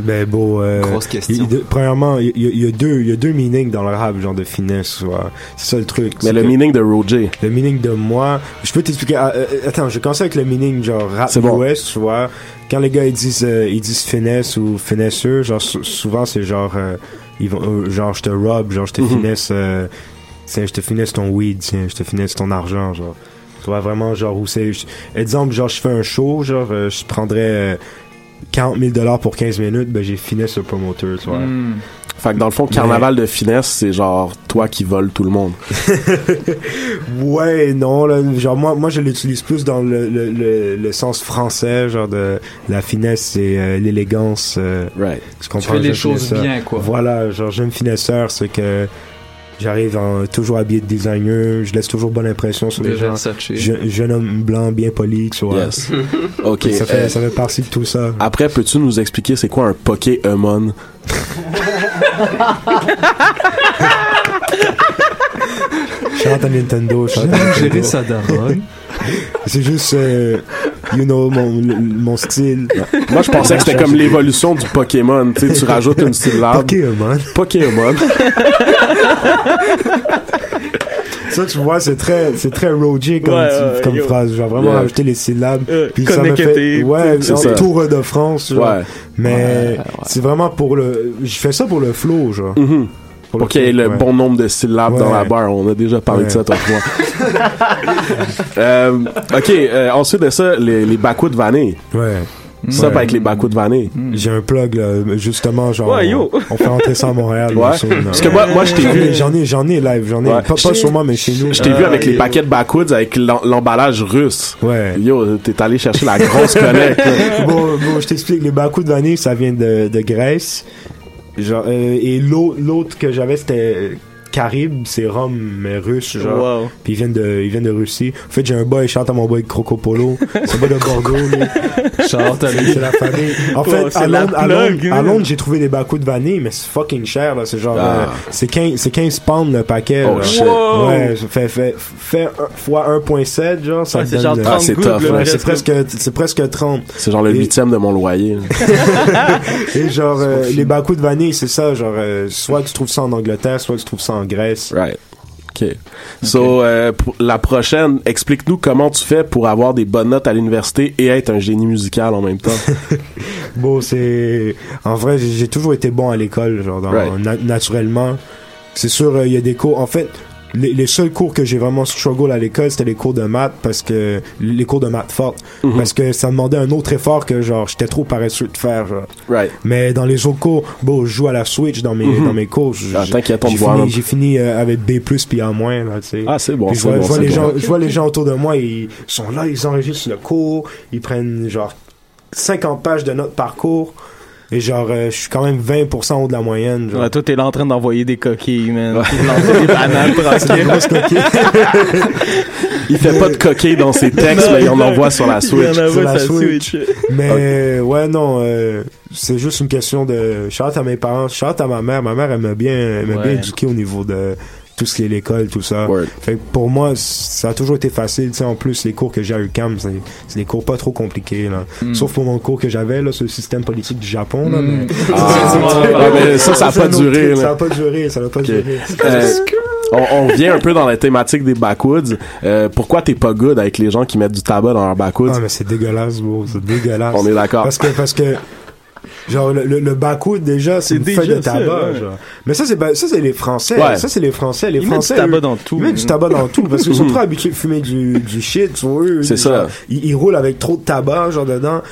Ben bon, euh,
Grosse question.
premièrement, il y, a- il y a deux, il y a deux meanings dans le rap, genre de finesse. ouais. C'est ça le truc.
Mais
c'est
le
que-
meaning de Roger.
Le meaning de moi, je peux t'expliquer. ah, euh, attends, je vais commencer avec le meaning genre rap
C'est bon.
US, tu vois. Quand les gars ils disent euh, ils disent finesse ou finesseux, genre sou- souvent c'est genre euh, ils vont euh, genre je te rob, genre je te
Mhm.
finesse euh, tiens, je te finesse ton weed, tiens, je te finesse ton argent, genre. Tu vois vraiment genre où c'est exemple genre je fais un show, genre euh, je prendrais euh, 40 000 dollars pour 15 minutes, ben j'ai finesse le promoteur, tu vois.
Hmm.
Fait que dans le fond, carnaval de finesse, c'est genre toi qui voles tout le monde. *laughs*
Ouais, non, là, genre moi, moi je l'utilise plus dans le, le, le, le sens français, genre de la finesse et euh, l'élégance. euh,
Right.
tu comprends?
fais les choses bien, quoi.
Voilà, genre j'aime finesseur, c'est que j'arrive en toujours habillé de designer, je laisse toujours bonne impression sur les gens. Je, jeune homme blanc bien poli, tu vois.
Yes. *laughs* Ok.
Ça fait,
euh,
ça fait partie de tout ça.
Après, peux-tu nous expliquer c'est quoi un Pokémon?
Chante *laughs* à Nintendo, chante à Nintendo.
sa daronne.
C'est juste, euh, you know, mon, le- mon style.
Moi, je pensais que c'était comme l'évolution du Pokémon. Tu sais, tu rajoutes une syllabe.
Pokémon.
Pokémon. *laughs* *laughs*
Ça, tu vois, c'est très, c'est très Roger comme,
Ouais,
tu- comme
yo.
phrase. Genre vraiment
Yeah.
rajouter les syllabes.
Euh,
puis ça me fait,
connecté,
ouais,
c'est
genre,
ça.
tour de France. Genre.
Ouais.
Mais
Ouais, ouais.
c'est vraiment pour le, je fais ça pour le flow, genre.
Mhm.
Pour
Pour qu'il y ait le bon nombre de syllabes dans la barre. On a déjà parlé de ça, toi moi. *laughs* euh, ok, euh, ensuite de ça, les, les Backwood Vanille.
Ouais.
Ça,
Ouais.
avec les Backwood Vanille.
J'ai un plug, là, justement, genre.
Ouais, yo.
On, on fait rentrer ça à Montréal.
Ouais. Parce que moi, moi je t'ai
J'en ai-
vu.
J'en ai, j'en ai live, j'en ai.
Ouais.
Pas, pas sur moi, mais chez nous.
Je t'ai vu
Euh,
avec les
yo.
paquets de Backwoods avec l'em- l'emballage russe.
Ouais.
Yo, t'es allé chercher la grosse *laughs* connecte.
bon, bon, je t'explique. Les de vanille, ça vient de, de Grèce. Genre, euh, et l'au- l'autre que j'avais, c'était Caribe, c'est rhum, mais russe, genre.
Wow.
Puis ils viennent de, ils viennent de Russie. En fait, j'ai un boy, il chante à mon boy Croco Polo. C'est un boy de *laughs* Bordeaux, lui.
Chante à lui.
C'est la famille. En fait,
Oh,
à Londres, à Londres,
hein.
à Londres, j'ai trouvé des bacous de vanille, mais c'est fucking cher, là. C'est genre,
Ah.
euh, c'est 15, c'est 15 pounds le paquet,
Oh, shit.
Wow.
Ouais, fait, fait, fait un- fois 1.7, genre, ça
Ouais, c'est
donne
genre
le-
30
Ah, c'est ouais,
c'est
presque.
c'est presque 30.
C'est genre le
Et-
huitième de mon loyer. *laughs*
Et genre, euh, les bacous de vanille, c'est ça, genre, euh, soit tu trouves ça en Angleterre, soit tu trouves ça en Grèce.
Right. OK. So, euh, la prochaine, explique-nous comment tu fais pour avoir des bonnes notes à l'université et être un génie musical en même temps. *laughs*
Bon, c'est, en vrai, j'ai toujours été bon à l'école, genre, dans-
Right.
na- naturellement. C'est sûr, euh, il y a des cours, en fait, les, les seuls cours que j'ai vraiment struggle à l'école, c'était les cours de maths, parce que, les cours de maths fortes,
Mhm.
parce que ça demandait un autre effort que, genre, j'étais trop paresseux de faire, genre.
right.
Mais dans les autres cours, bon, je joue à la Switch dans mes,
Mhm.
dans mes cours.
Ah, t'inquiète, on
j'ai
voit,
fini,
man.
j'ai fini euh, avec B+, puis A-, là, tu sais.
Ah, c'est bon,
je
c'est
vois,
bon,
je vois
c'est
les
bon.
gens, je vois les gens autour de moi, ils sont là, ils enregistrent le cours, ils prennent genre 50 pages de notes par cours, et genre, euh, je suis quand même 20% en haut de la moyenne. Genre.
Ouais, toi, t'es là en train d'envoyer des coquilles, man. Lances des bananes tranquilles.
coquilles.
Il fait pas de coquille dans ses textes, mais il en envoie sur la
Il
Switch.
en a
Sur
ouais,
la
ça
Switch.
switch.
Mais ouais, non, euh, c'est juste une question de. Shout à mes parents, shout à ma mère. Ma mère, elle m'a bien, elle m'a
Ouais.
bien éduqué au niveau de tout ce qui est l'école, tout ça.
Word.
Fait que pour moi, ça a toujours été facile. Tu sais, en plus, les cours que j'ai à UCAM, c'est des cours pas trop compliqués. Là.
Hmm.
Sauf pour mon cours que j'avais, là, sur le système politique du Japon. Là, mais...
Ah, mais ça, ça a
C'est
pas duré.
Ça a pas duré, ça n'a pas duré.
Euh, on, on revient un peu dans la thématique des backwoods. Euh, pourquoi t'es pas good avec les gens qui mettent du tabac dans leurs backwoods?
Ah, mais c'est dégueulasse, bro. C'est dégueulasse.
On est d'accord.
Parce que, parce que, genre, le, le, le backwood, déjà, c'est une feuille de
ça,
tabac,
ouais.
genre. Mais ça, c'est, ça, c'est les Français.
Ouais.
Ça, c'est les Français. Les
Ils mettent
Français.
du tabac dans tout.
Ils mettent du tabac dans tout. Parce qu'ils sont *laughs* trop habitués de fumer du, du shit. Sur eux,
C'est
genre,
ça.
Ils, ils roulent avec trop de tabac, genre, dedans.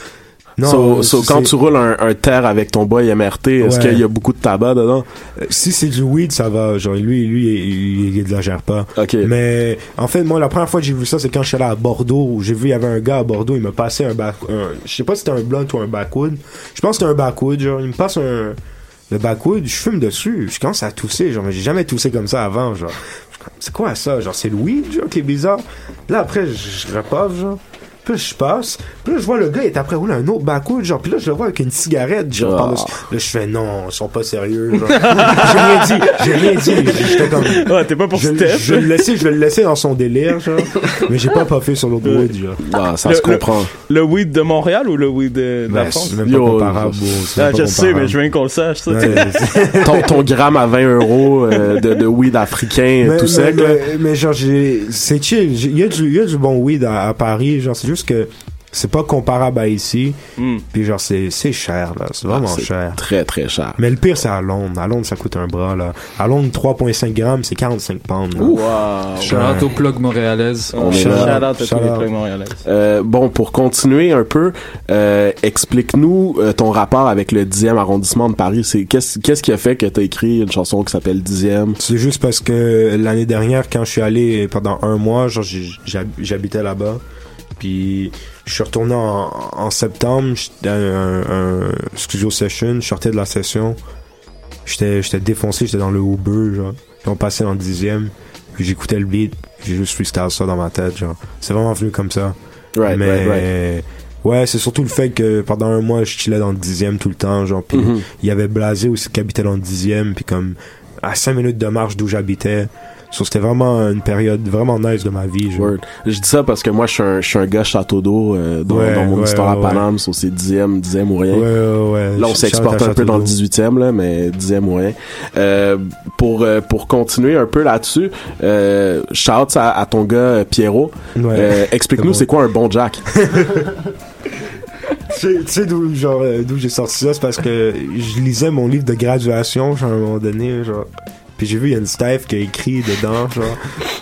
Non.
So-
euh,
so, quand tu roules un, un terre avec ton boy MRT, est-ce
Ouais.
qu'il y a beaucoup de tabac dedans?
euh, Si c'est du weed, ça va. Genre, lui, lui, il, il exagère pas.
Ok.
Mais en fait, moi, la première fois que j'ai vu ça, c'est quand je suis allé à Bordeaux. où J'ai vu, il y avait un gars à Bordeaux, il m'a passé un back. un- je sais pas si c'était un blunt ou un backwood. Je pense que c'était un backwood. Genre, il me passe un. Le backwood, je fume dessus. Je commence à tousser. Genre, mais j'ai jamais toussé comme ça avant. Genre, c'est quoi ça? Genre, c'est le weed, genre, qui est bizarre. Là, après, je, je repave, genre. Puis je passe. Puis là, je vois le gars, il est après rouler un autre backwood, genre, puis là, je le vois avec une cigarette, genre,
Ah.
par-dessus. Là, je fais non, ils sont pas sérieux, genre. *laughs* j'ai rien dit, j'ai rien dit. J'étais comme.
Ouais, t'es pas pour
je,
Steph?
je le laissais, je le laissais dans son délire, genre. Mais j'ai pas puffé sur l'autre wood, genre.
Ah, ça
Le-
se comprend.
Le weed de Montréal ou le weed de, de la
Ben,
France?
même pas
Yo,
comparable, c'est
Ah, je sais,
comparable.
mais je veux bien qu'on le sache, ça.
Ouais, *laughs*
ton, ton gramme à 20 euros euh, de, de weed africain
mais,
tout
mais,
sec, là.
mais, mais genre, j'ai, c'est chill. Il y a du, il y a du bon weed à, à Paris, genre, c'est juste que c'est pas comparable à ici.
Hmm.
Puis genre, c'est, c'est cher, là. C'est vraiment
Ah, c'est
cher.
Très, très cher.
Mais le pire, c'est à Londres. À Londres, ça coûte un bras, là. À Londres, 3,5 grammes, c'est 45 pounds.
Wow.
Shout out aux plugs montréalaises.
On est
Shout
là.
out à tous
Shout
les
out.
plugs montréalaises.
Euh, bon, pour continuer un peu, euh, explique-nous euh, ton rapport avec le 10e arrondissement de Paris. C'est qu'est-ce qu'est-ce qui a fait que t'as écrit une chanson qui s'appelle 10e
C'est juste parce que l'année dernière, quand je suis allé pendant un mois, genre, j'habitais là-bas. Puis, je suis retourné en, en septembre, j'étais à un, un studio session, je sortais de la session. J'étais j'étais défoncé, j'étais dans le Uber, genre. Puis on passait en dixième. Puis j'écoutais le beat, j'ai juste freestyle ça dans ma tête, genre. C'est vraiment venu comme ça.
Right,
Mais,
right, right.
ouais, c'est surtout le fait que pendant un mois, je chillais dans le dixième tout le temps, genre. Puis,
Mhm.
il y avait Blasé aussi qui habitait dans le dixième, puis comme à cinq minutes de marche d'où j'habitais. So, c'était vraiment une période vraiment nice de ma vie.
Word. Je dis ça parce que moi, je suis un, je suis un gars château d'eau euh, dans,
Ouais,
dans mon
ouais,
histoire à. Paname, so c'est 10e, 10e ou rien.
Ouais, ouais, ouais.
Là, on s'exporte un peu dans le
Château
18e, là, mais 10e ou rien. Euh, pour, euh, pour continuer un peu là-dessus, euh, shout à, à ton gars euh, Pierrot. Euh, Explique-nous,
C'est
c'est quoi un bon jack? *laughs*
Tu sais- d'où genre d'où j'ai sorti ça, c'est parce que je lisais mon livre de graduation genre, à un moment donné, genre. Puis j'ai vu il y a une Steph qui a écrit dedans genre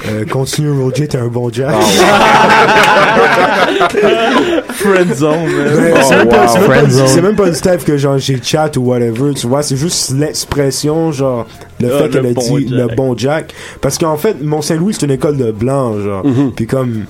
euh, continue Roger t'es un bon jack. *laughs*
Friend zone, man.
Mais
Oh,
c'est même, pas-
wow.
c'est
Friendzone.
c'est même pas une Steph que genre j'ai chat ou whatever, tu vois, c'est juste l'expression genre le
Ah,
fait qu'elle
le
a
bon
dit
Jack.
le bon Jack parce qu'en fait Mont Saint-Louis c'est une école de blanc genre.
Mhm.
Puis comme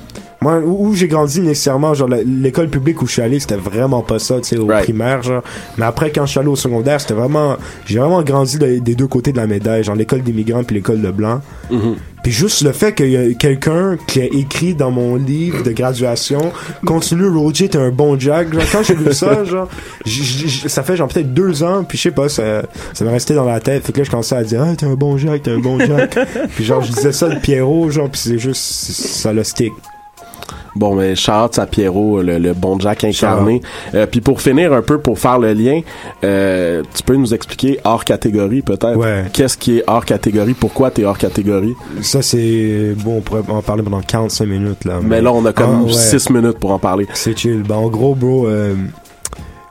moi où, où j'ai grandi nécessairement genre l'école publique où je suis allé c'était vraiment pas ça tu sais au
Right.
primaire genre. Mais après quand je suis allé au secondaire c'était vraiment j'ai vraiment grandi de- des deux côtés de la médaille genre l'école des migrants puis l'école de blanc
Mhm.
puis juste le fait qu'il y a quelqu'un qui a écrit dans mon livre de graduation *laughs* continue Roger t'es un bon Jack genre, quand j'ai lu ça *laughs* genre j- j- j- ça fait genre peut-être deux ans puis je sais pas ça ça m'est resté dans la tête. Fait que là je commençais à dire ah t'es un bon Jack t'es un bon Jack. *laughs* Puis genre je disais ça de Pierrot genre puis c'est juste ça le stick
Bon, mais shout à Pierrot, le, le bon Jack incarné. Euh, Puis pour finir un peu, pour faire le lien, euh, tu peux nous expliquer hors catégorie peut-être?
Ouais.
Qu'est-ce qui est hors catégorie? Pourquoi t'es hors catégorie?
ça c'est bon on pourrait en parler pendant 45 minutes là
Mais là, on a comme
Ah, ouais.
6 minutes pour en parler.
C'est chill. Ben, en gros, bro, euh,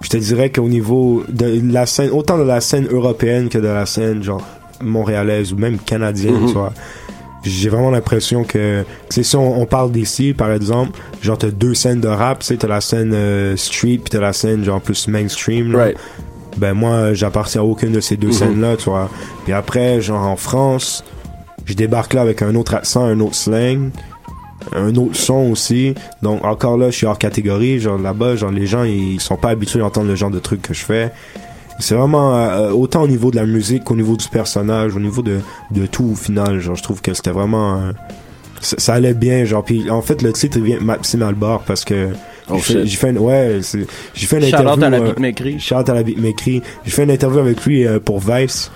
je te dirais qu'au niveau de la scène, autant de la scène européenne que de la scène, genre, montréalaise ou même canadienne,
Mhm.
tu vois, j'ai vraiment l'impression que, tu sais, si on, on parle d'ici, par exemple, genre, t'as deux scènes de rap, tu sais, t'as la scène euh, street, puis t'as la scène, genre, plus mainstream.
Right.
Ben, moi, j'appartiens à aucune de ces deux
Mhm.
scènes-là, tu vois. Puis après, genre, en France, je débarque là avec un autre accent, un autre slang, un autre son aussi. Donc encore là, je suis hors catégorie. Genre là-bas, genre les gens ils sont pas habitués à entendre le genre de trucs que je fais. C'est vraiment euh, autant au niveau de la musique qu'au niveau du personnage, au niveau de, de tout au final. Genre je trouve que c'était vraiment euh, ça, ça allait bien. Genre puis en fait le titre il vient de Maxime Albar parce que
Oh,
j'ai fait,
shit.
j'ai fait une, ouais j'ai fait une
Shout
interview
à la
euh,
beatmakerie.
Shout out à la beatmakerie. J'ai fait une interview avec lui euh, pour Vice.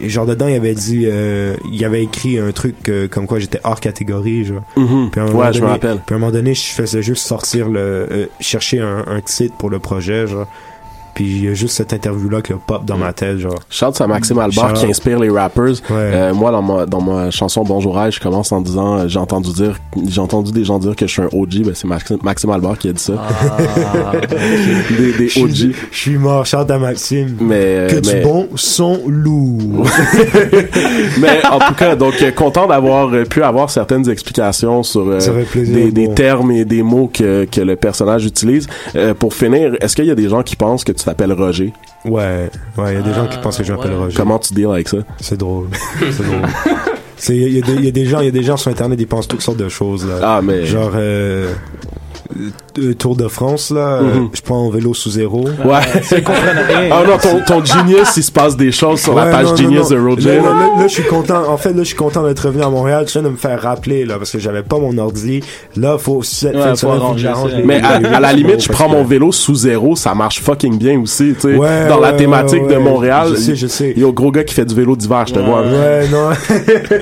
Et genre dedans, il avait dit, euh, il avait écrit un truc euh, comme quoi j'étais hors catégorie, genre.
Mhm.
Puis à un moment
Ouais, je me
donné-
rappelle.
Puis à un moment donné, je faisais juste sortir le, euh, chercher un, un titre pour le projet, genre. Puis il y a juste cette interview-là qui a pop dans ma tête, genre.
Shout à Maxime Albar qui inspire les rappers.
Ouais.
Euh, moi, dans ma, dans ma chanson Bonjour Aïe, je commence en disant, euh, j'ai entendu dire, j'ai entendu des gens dire que je suis un OG, ben c'est Maxime, Maxime Albar qui a dit ça.
Ah, *laughs*
des OG.
je suis mort, shout à Maxime.
Mais, euh,
que
mais,
du bon son lourd. *laughs*
mais en tout cas, donc euh, content d'avoir pu avoir certaines explications sur euh,
plaisir.
des, des
bon.
termes et des mots que, que le personnage utilise. Euh, pour finir, est-ce qu'il y a des gens qui pensent que tu t'appelles Roger?
Ouais, ouais, il y a des gens qui pensent que je m'appelle
ouais.
Roger.
Comment tu deals avec ça?
C'est drôle. *laughs* C'est drôle. Il y, a des- il y a des gens, il y a des gens sur internet, ils pensent toutes sortes de choses, là.
Ah, mais...
Genre, euh, Tour de France, là, euh,
Mhm.
je prends un vélo sous zéro.
Ouais.
Ils *laughs* comprennent rien.
Ah non, ton, ton Genius, il se passe des choses sur la
Ouais,
page
non, non,
Genius
non.
de Roger.
Là, là, là, là, je suis content. En fait, là, je suis content d'être revenu à Montréal. Je viens de me faire rappeler, là, parce que j'avais pas mon ordi. Là, faut, cette
Ouais,
semaine, faut que j'arrange
Mais à, à la limite, je prends mon vélo sous zéro, ça marche fucking bien aussi, tu sais.
Ouais,
Dans la thématique
ouais,
de. Montréal.
Je sais, je sais.
Yo, gros gars qui fait du vélo d'hiver, je te vois.
Ouais, non. *laughs*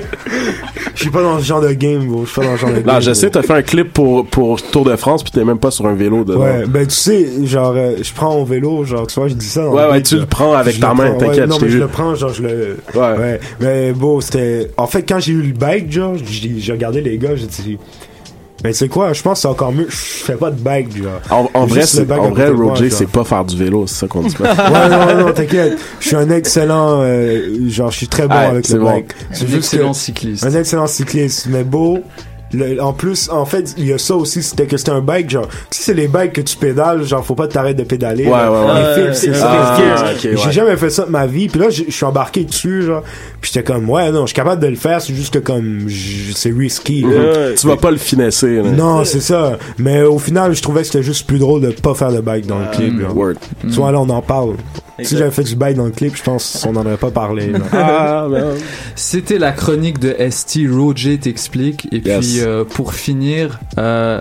Je suis pas dans ce genre de game, bro. Je suis pas dans ce genre de game.
Non, je sais, t'as fait un clip pour, pour Tour de France, puis t'es même pas sur un vélo dedans.
Ouais, ben tu sais, genre, euh, je prends mon vélo, genre, tu vois, je dis ça. dans
Ouais, ouais, tu
là.
le prends avec ta main, t'inquiète,
ouais, Non, mais je le prends, genre, je le.
Ouais.
Ouais. Mais bon, c'était. En fait, quand j'ai eu le bike, genre, j'ai regardé les gars, j'ai dit. Mais tu sais quoi, je pense que c'est encore mieux. Je fais pas de bike, genre.
En, en vrai,
Juste le
c'est,
bike
en vrai,
de
Roger, c'est pas faire du vélo, c'est ça qu'on dit. *laughs*
Ouais, non, non, t'inquiète. Je suis un excellent. euh, genre, je suis très bon avec
c'est
le
bon.
bike. C'est
Un
juste
excellent cycliste.
Un excellent cycliste, mais beau. Le- en plus, en fait, il y a ça aussi, c'était que c'était un bike, genre, si c'est les bikes que tu pédales, genre, faut pas t'arrêter de pédaler.
Ouais,
là.
ouais, ouais.
Fils, c'est.
Ah, ouais.
J'ai jamais fait ça de ma vie, puis là, je suis embarqué dessus, genre, puis j'étais comme, ouais, non, je suis capable de le faire, c'est juste que comme, c'est risky, là.
Ouais.
Tu vas pas le finesser, là.
Non, c'est ça. Mais au final, je trouvais que c'était juste plus drôle de pas faire de bike dans le clip, genre.
Word.
Tu vois, là, on en parle. Si j'avais fait du bike dans le clip, je pense qu'on n'en aurait pas parlé. *laughs*
Ah, ben.
C'était la chronique de ST Roger t'explique. Et
Yes.
puis euh, pour finir, euh,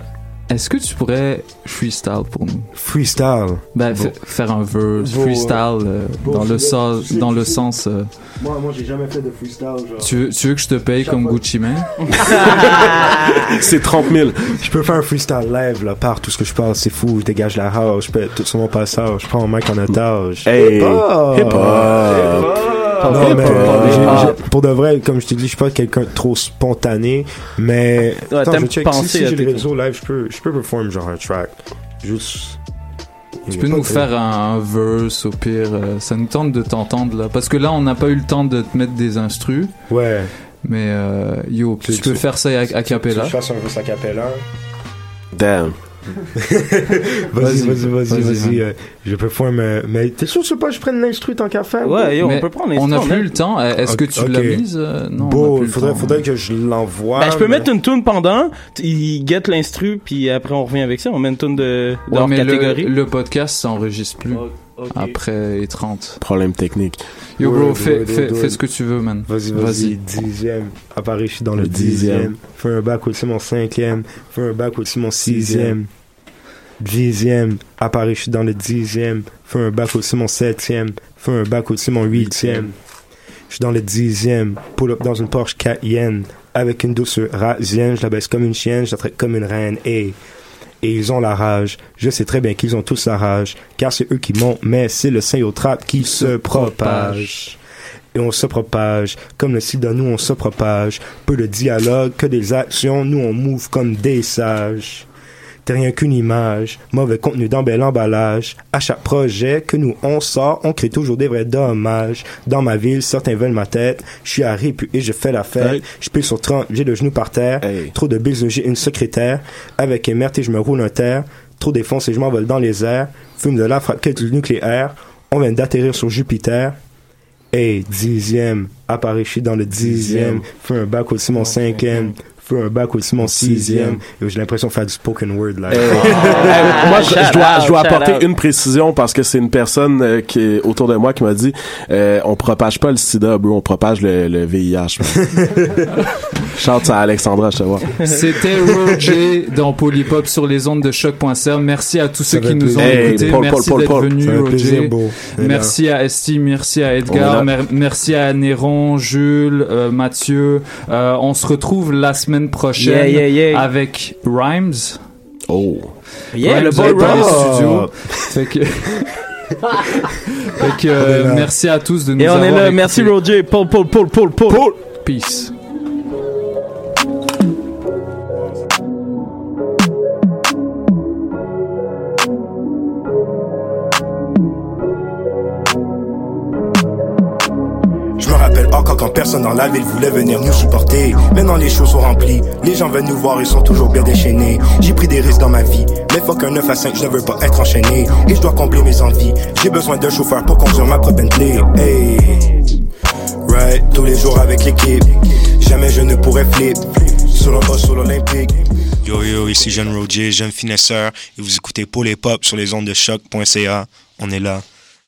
est-ce que tu pourrais freestyle pour nous?
Freestyle.
Ben
Bon.
faire un verse
Bon,
freestyle euh,
bon,
dans le sens
c'est-
dans le sens. euh,
Moi, moi, j'ai jamais fait de freestyle, genre.
tu veux tu veux que je te paye
Chaque
comme
fois.
Gucci Mane? *laughs*
C'est 30 000.
Je peux faire un freestyle live, là, par tout ce que je parle, c'est fou, je dégage la house, je pète tout sur mon passage, je prends mon mic en otage.
Hey.
Hip-hop.
Hip-hop.
Non, mais j'ai- pour de vrai, comme je t'ai dit, je suis pas quelqu'un de trop spontané, mais
Ouais,
attends, je check,
penser
si, si j'ai le réseau live, je peux, je peux perform genre un track. Juste.
Tu peux nous faire un, un verse au pire. euh, ça nous tente de t'entendre là parce que là on n'a pas eu le temps de te mettre des instrus.
Ouais.
Mais euh, yo,
Tu-
tu, peux
tu-
faire ça à, à
Tu veux
cappella.
que je fasse un verse a cappella?
Damn. *laughs*
Vas-y,
Vas-y,
vas-y, vas-y, euh, je perform, euh, mais t'es sûr que tu veux pas que je prenne l'instru tant qu'à faire?
Ouais, yo,
Mais
on peut prendre
On n'a
l'instru,
plus
on
le temps. Euh, Est-ce que tu
Ok.
l'as mise euh, Non. on
Bon, il faudrait,
temps.
faudrait que je l'envoie.
Ben, je peux
mais-
mettre une tune pendant, il get l'instru, puis après on revient avec ça, on met une tune de, de
Ouais,
hors
mais le,
catégorie.
le podcast s'enregistre plus Après les 30.
Problème technique.
Yo bro,
ouais,
fais,
ouais,
fais,
ouais.
fais ce que tu veux, man.
Vas-y, vas-y, dixième. Apparaît, je suis dans le,
Le dixième.
dixième. Fais un bac aussi mon cinquième. Fais un bac aussi mon sixième. Dixième. Apparaît, je suis dans le dixième. Fais un bac aussi mon septième. Fais un bac aussi mon huitième. Je suis dans le dixième. Pull up dans une Porsche Cayenne. Avec une douce rasienne. Je la baisse comme une chienne. Je la traite comme une reine. Et et ils ont la rage. Je sais très bien qu'ils ont tous la rage, car c'est eux qui montent, mais c'est le trap qui se propage. Et on se propage, comme le sida, nous on se propage. Peu de dialogue, que des actions, nous on move comme des sages. T'es rien qu'une image, mauvais contenu dans bel emballage. À chaque projet que nous on sort, on crée toujours des vrais dommages. Dans ma ville, certains veulent ma tête. Je suis à et je fais la fête.
Hey.
Je pile sur 30, j'ai le genou par terre.
Hey.
Trop de bisous, j'ai une secrétaire. Avec émerte et je me roule un terre. Trop défonce et je m'envole dans les airs. Fume de la frappe du nucléaire. On vient d'atterrir sur Jupiter. Hey, dixième, apparaît, je suis dans le dixième. Fais un bac aussi mon cinquième. Un bac aussi mon sixième. Et J'ai l'impression de faire du spoken word là.
Hey, *laughs* moi, je, je dois, je dois
Shout
apporter
out.
une précision parce que c'est une personne euh, qui est autour de moi qui m'a dit euh, on propage pas le sida, bro, on propage le, le VIH. Chante *laughs* à Alexandra, je te vois.
C'était Roger dans Polypop sur les ondes de choc.ca. Merci à tous ceux qui nous ont écoutés.
Paul,
merci
Paul,
d'être
Paul, Paul.
venu,
Ça fait plaisir,
Roger. Merci à Esti, merci à Edgar, merci à Néron, Jules, euh, Mathieu. Euh, on se retrouve la semaine prochaine
Yeah, yeah, yeah.
avec Rhymes.
Oh.
Yeah,
Rhymes
le boy
dans
Rhymes.
studios. *laughs* Fait que, *laughs* fait que, euh, merci à tous de nous
Et on
avoir
est là, merci Roger, Paul, Paul, Paul, Paul, Paul.
Peace.
Personne dans la ville voulait venir nous supporter. Maintenant les shows sont remplis, les gens veulent nous voir, ils sont toujours bien déchaînés. J'ai pris des risques dans ma vie, mais fuck un 9 à 5, je ne veux pas être enchaîné. Et je dois combler mes envies, j'ai besoin d'un chauffeur pour conduire ma propre Bentley. Hey. Right, tous les jours avec l'équipe, jamais je ne pourrais flip. Sur le bas, sur l'Olympique. Yo yo, ici Jeune Roger, jeune finesseur, et vous écoutez Paul et Pop sur les ondes de choc.ca. On est là.